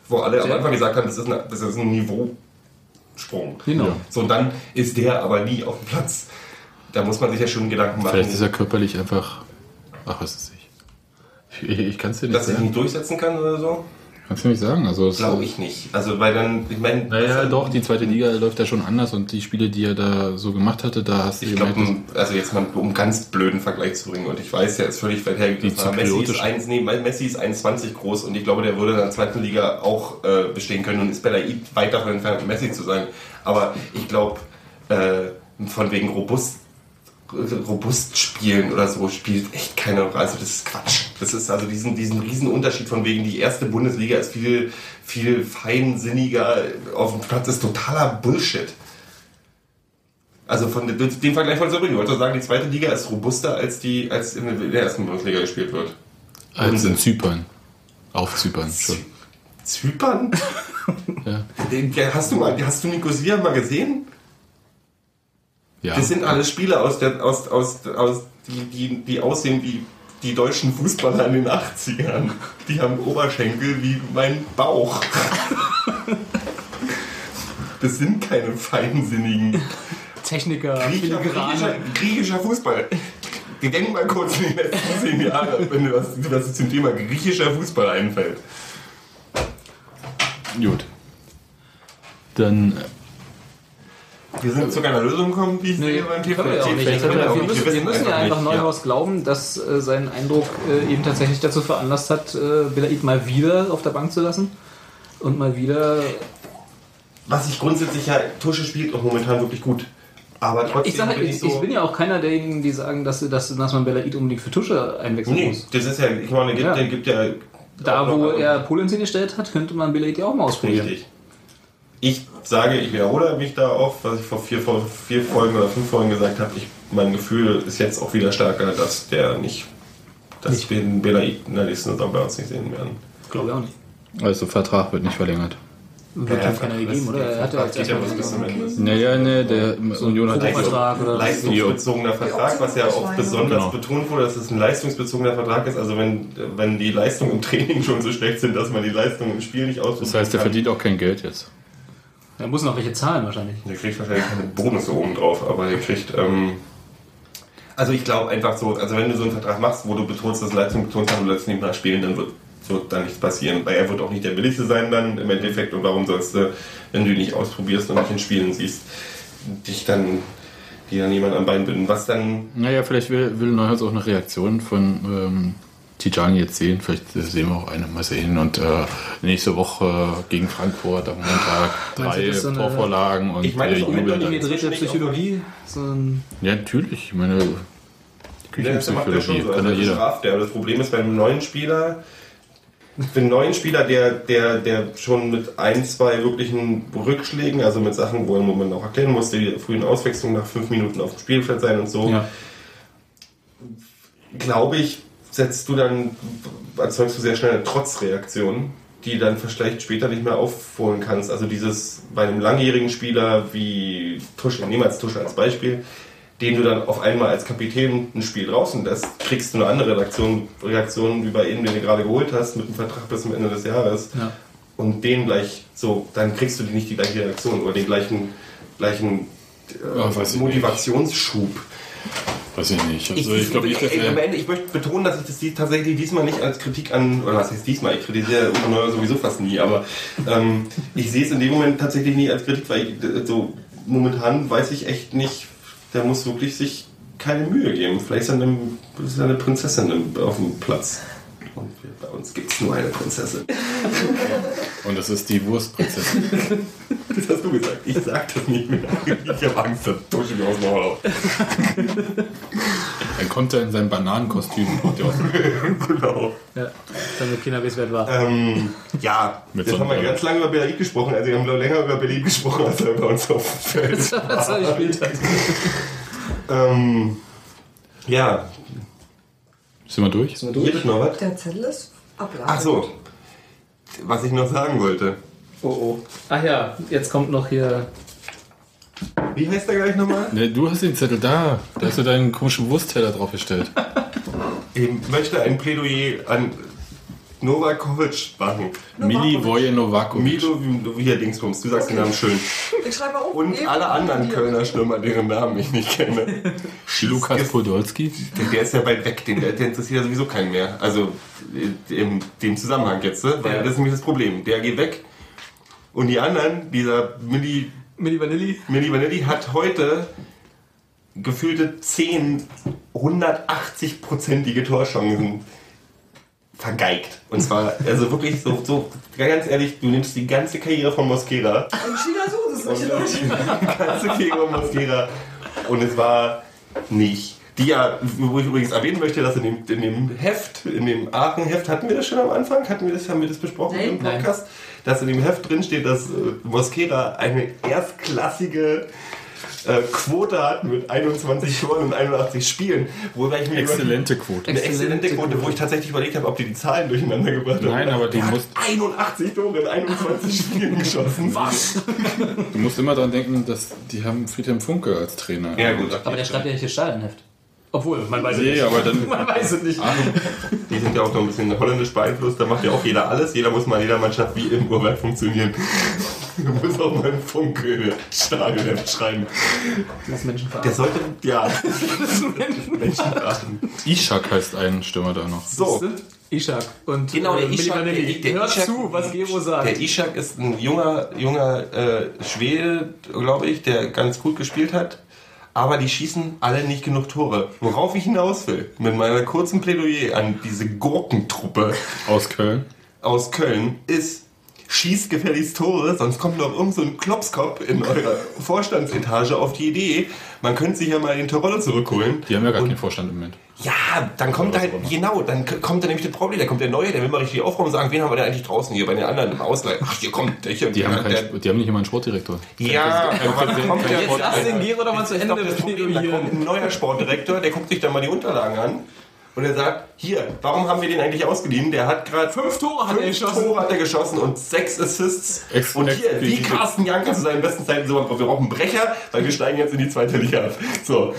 wo alle am Sehr. Anfang gesagt haben, das ist, eine, das ist ein Niveausprung. Genau. So, und dann ist der aber nie auf dem Platz. Da muss man sich ja schon Gedanken machen, Vielleicht ist er körperlich einfach. Ach, was ist ich? Ich, ich kann es dir nicht dass er sich sagen. nicht durchsetzen kann oder so. Kannst du nicht sagen. Also Glaube ich nicht. Also, weil dann, ich meine, Naja, doch, die zweite Liga läuft ja schon anders und die Spiele, die er da so gemacht hatte, da hast du Ich glaube, also jetzt mal um einen ganz blöden Vergleich zu bringen und ich weiß, der ist völlig weit hergegriffen. Messi ist, zypriotische. 1, nee, Messi ist 1,20 groß und ich glaube, der würde in der zweiten Liga auch äh, bestehen können und ist Belaid weit davon entfernt, Messi zu sein. Aber ich glaube, äh, von wegen robust robust spielen oder so spielt echt keine Rolle. Also das ist Quatsch. Das ist also diesen, diesen riesen Unterschied von wegen die erste Bundesliga ist viel, viel feinsinniger auf dem Platz ist totaler Bullshit. Also von dem Vergleich wollte ich bringen. Ich wollte sagen, die zweite Liga ist robuster als die, als in der ersten Bundesliga gespielt wird. als in Zypern. Auf Zypern schon. Zypern? Ja. Hast du mal, hast du Nicosia mal gesehen? Ja. Das sind alles Spieler aus der, aus, aus, aus, die, die, die aussehen wie die deutschen Fußballer in den 80ern. Die haben Oberschenkel wie mein Bauch. Das sind keine feinsinnigen Techniker, Filigrane. griechischer, griechischer Fußball. Denk mal kurz in die letzten zehn Jahre, wenn dir was, was zum Thema griechischer Fußball einfällt. Gut. Dann Wir sind zu keiner Lösung gekommen, wie ich Nee, sehe beim TV. wir ja auch nicht. Er- auch Wir müssen, wir müssen ja einfach Neuhaus glauben, dass äh, sein Eindruck äh, eben tatsächlich dazu veranlasst hat, äh, Belaid mal wieder auf der Bank zu lassen. Und mal wieder. Was ich grundsätzlich ja, Tusche spielt auch momentan wirklich gut. Aber trotzdem Ich, sag, bin ich, so. ich bin ja auch keiner derjenigen, die sagen, dass, dass, dass man Belaid unbedingt für Tusche einwechseln nee, muss. das ist ja, ich meine, gibt, Ja. der gibt ja. Da, wo er Polenz hingestellt hat, könnte man Belaid ja auch mal ausprobieren. Richtig. Ich sage, ich wiederhole mich da auch, was ich vor vier, vor vier Folgen oder fünf Folgen gesagt habe. Ich, mein Gefühl ist jetzt auch wieder stärker, dass der nicht, dass wir den Belaid in der nächsten Saison bei uns nicht sehen werden. Glaube ich auch nicht. Also Vertrag wird nicht verlängert. Wird ihm keiner gegeben, oder? Er hat ja jetzt ja erstmal was bis zum Ende. Naja, ne, der Union hat Probevertrag oder Leistungsbezogener Vertrag, was ja auch besonders Genau. betont wurde, dass es ein leistungsbezogener Vertrag ist. Also wenn, wenn die Leistungen im Training schon so schlecht sind, dass man die Leistungen im Spiel nicht ausprobieren Das heißt, der kann. verdient auch kein Geld jetzt. Er muss noch welche zahlen wahrscheinlich. Der kriegt wahrscheinlich keine Bonus oben drauf, aber der kriegt. Ähm, also ich glaube einfach so, also wenn du so einen Vertrag machst, wo du betonst, dass Leistung betont kann, du lässt nicht mal spielen, dann wird, wird da nichts passieren. Weil er wird auch nicht der billigste sein dann im Endeffekt. Und warum sollst du, wenn du ihn nicht ausprobierst und nicht in Spielen siehst, dich dann, die dann jemand am Bein binden. Was dann Naja, vielleicht will, will Neuhaus auch eine Reaktion von ähm, Tijani jetzt sehen. Vielleicht sehen wir auch eine mal sehen. Und äh, nächste Woche gegen Frankfurt am Montag drei so eine- Torvorlagen und Ich meine, äh, das ist auch Jubel. mit Die gedrehte Psychologie. So ein Ja, natürlich. Ich meine, die Ja, das macht er schon Küchenpsychologie so. kann Also ja das jeder. straft er. Aber das Problem ist beim neuen Spieler, für einen neuen Spieler, der, der, der schon mit ein, zwei wirklichen Rückschlägen, also mit Sachen, wo er im Moment auch erklären musste, die frühen Auswechslungen nach fünf Minuten auf dem Spielfeld sein und so, Ja. glaube ich, setzt du dann, erzeugst du sehr schnell eine Trotzreaktion, die dann vielleicht später nicht mehr aufholen kannst. Also dieses bei einem langjährigen Spieler wie Tuschel, nehmen wir als Tuschel als Beispiel, den du dann auf einmal als Kapitän ein Spiel draußen lässt, kriegst du eine andere Reaktion, Reaktion wie bei ihm, den du gerade geholt hast, mit einem Vertrag bis zum Ende des Jahres. Ja. Und den gleich so, dann kriegst du nicht die gleiche Reaktion oder den gleichen, gleichen äh, Motivationsschub. Weiß ich nicht. Ich, Also ich, glaube nicht, dass am er. Ende, ich möchte betonen, dass ich das die- tatsächlich diesmal nicht als Kritik an, oder was heißt diesmal, ich kritisiere Uwe Neuer sowieso fast nie, aber ähm, ich sehe es in dem Moment tatsächlich nie als Kritik, weil ich, äh, so momentan weiß ich echt nicht, der muss wirklich sich keine Mühe geben. Vielleicht ist er eine, ist er eine Prinzessin auf dem Platz. Und wir, bei uns gibt es nur eine Prinzessin. Und das ist die Wurstprinzessin. Das hast du gesagt. Ich sag das nicht mehr. Ich habe Angst, dass Tusche mir aus dem Maul haut. Dann kommt er in sein Bananenkostüm. Genau. Ja, damit Kinder wissen, wer war. Ähm, ja, Mit jetzt haben wir ganz lange über Berlin gesprochen. Also wir haben länger über Berlin gesprochen, als er bei uns auf dem Feld Was er gespielt hat. ähm, Ja, Sind wir durch? ist noch was. Der Zettel ist abladen. Ach so, was ich noch sagen wollte. Oh oh. Ach ja, jetzt kommt noch hier. Wie heißt der gleich nochmal? Ne, du hast den Zettel da. Da hast du deinen komischen Wurstteller draufgestellt. Ich möchte ein Plädoyer an Novakovic machen. Mili Voje Novakovic. Milo, wie hier Dingsbums, du sagst den Namen schön. Ich schreibe auf. Und Eben. alle anderen. Kölner Stürmer, deren Namen ich nicht kenne. Lukas Podolski. Der, der ist ja weit weg, den, der, der interessiert ja sowieso keinen mehr. Also äh, in dem Zusammenhang jetzt, ne? weil Ja. das ist nämlich das Problem. Der geht weg und die anderen, dieser Milli, Milli Vanilli. Milli Vanilli hat heute gefühlte 10, 180-prozentige Torchancen vergeigt. Und zwar, also wirklich so, so, ganz ehrlich, du nimmst die ganze Karriere von Mosquera Und China sucht es und nicht. die ganze Karriere von Mosquera und es war nicht. Die ja, wo ich übrigens erwähnen möchte, dass in dem, in dem Heft, in dem Aachen-Heft, hatten wir das schon am Anfang? Hatten wir das, haben wir das besprochen Nein. im Podcast? Dass in dem Heft drin steht, dass äh, Mosquera eine erstklassige äh, Quote hat mit 21 Toren in 81 Spielen. Wobei ich mir Exzellente Quote. Eine exzellente Quote, wo ich tatsächlich überlegt habe, ob die die Zahlen durcheinander gebracht haben. Nein, aber hat musst- 81 Tore in 21 Spielen geschossen. Was? Du musst immer daran denken, dass die haben Friedhelm Funke als Trainer. Ja, gut. Aber der schreibt ja hier Stadionheft. Obwohl, man weiß es Nee, nicht. aber dann- man weiß es nicht. Die sind ja auch noch ein bisschen holländisch beeinflusst. Da macht ja auch jeder alles. Jeder muss mal in jeder Mannschaft wie im Uhrwerk funktionieren. Du musst auch mal einen Funke Stadion schreiben. Das ist Menschenveracht. Der sollte, ja, Menschen verachten. Ishak heißt ein Stürmer da noch. So, Ishak. Und Genau, der äh, Ishak- der- der Hört Ishak- zu, was Gero sagt. der Ishak ist ein junger, junger äh, Schwede, glaube ich, der ganz gut gespielt hat. Aber die schießen alle nicht genug Tore. Worauf ich hinaus will, mit meiner kurzen Plädoyer an diese Gurkentruppe Aus Köln. aus Köln, ist, schießt gefälligst Tore, sonst kommt noch irgend so ein Klopskopf in eurer Vorstandsetage auf die Idee, man könnte sich ja mal den Tiroler zurückholen. Die haben ja gar keinen Vorstand im Moment. Ja, dann kommt was halt, genau, dann kommt dann nämlich der Problem, da kommt der Neue, der will mal richtig aufräumen und sagen, wen haben wir denn eigentlich draußen hier bei den anderen im Ausgleich? Ach, hier kommt der hier. Die haben, der, keinen, die haben nicht immer einen Sportdirektor. ja, aber dann kommt der, Jetzt lass den Gero doch mal zu Ende das Problem, da kommt ein neuer Sportdirektor, der guckt sich dann mal die Unterlagen an und er sagt, hier, warum haben wir den eigentlich ausgeliehen? Der hat gerade Fünf Tore hat er fünf geschossen. Tore hat er geschossen und sechs Assists. Ex- und hier, wie. Carsten Janker zu seinen besten Zeiten so, wir brauchen einen Brecher, weil wir steigen jetzt in die zweite Liga ab. So.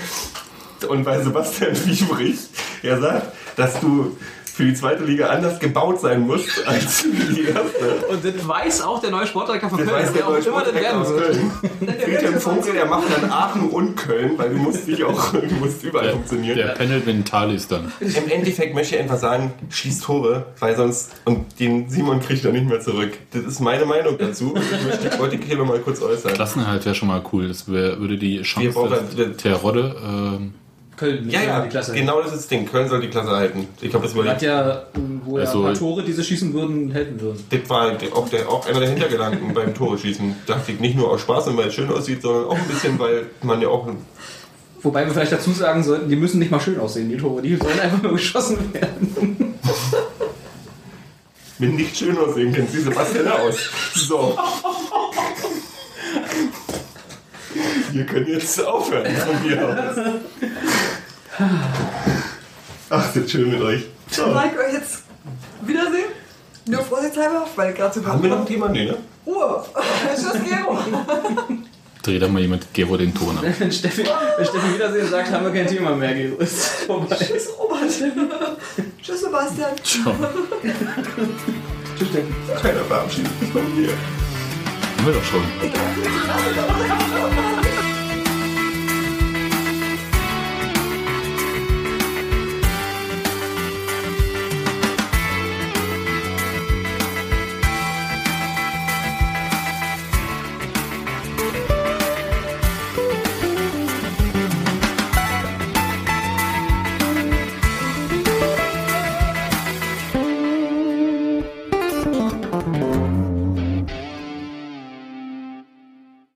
Und bei Sebastian Wiebrich, er sagt, dass du für die zweite Liga anders gebaut sein musst als für die erste. Und das weiß auch der neue Sportdirektor von Das Köln, weiß der wer auch immer das werden wird. Friedhelm Funke, der macht dann Aachen und Köln, weil du musst dich auch, du musst überall Der, funktionieren. der Panel Mentalis dann. Im Endeffekt möchte ich einfach sagen, schieß Tore, weil sonst, und den Simon kriegt er nicht mehr zurück. Das ist meine Meinung dazu. Ich möchte die heute hier noch mal kurz äußern. Klassenhalt wäre schon mal cool. Das wär, würde die Chance brauchen- der Terodde ähm, Köln, Ja, ja, genau das ist das Ding. Köln soll die Klasse halten. Ich glaube, das Hat überlegt. ja, wo ja Also- ein paar Tore, die sie schießen würden, helfen würden. Das war auch, der, auch einer der Hintergedanken beim Tore schießen. Dachte ich nicht nur aus Spaß und weil es schön aussieht, sondern auch ein bisschen, weil man ja auch Wobei wir vielleicht dazu sagen sollten, die müssen nicht mal schön aussehen, die Tore. Die sollen einfach nur geschossen werden. mit nicht schön aussehen kennt sie Sebastian aus. So. Wir können jetzt aufhören von mir aus. Ach, das ist schön mit euch. So. Mag ich euch jetzt wiedersehen? Nur vorsichtshalber, weil gerade so Haben wir noch ein Thema? Nee, ne? Ruhe. Tschüss, Gero. dreht da mal jemand Gero den Ton ab. Wenn Steffi, wenn Steffi Wiedersehen sagt, haben wir kein Thema mehr, Gero. Ist vorbei. Tschüss, Robert. Tschüss, Sebastian. Ciao. Tschüss, Steffi. Keiner verabschiedet sich von mir. Haben wir doch schon.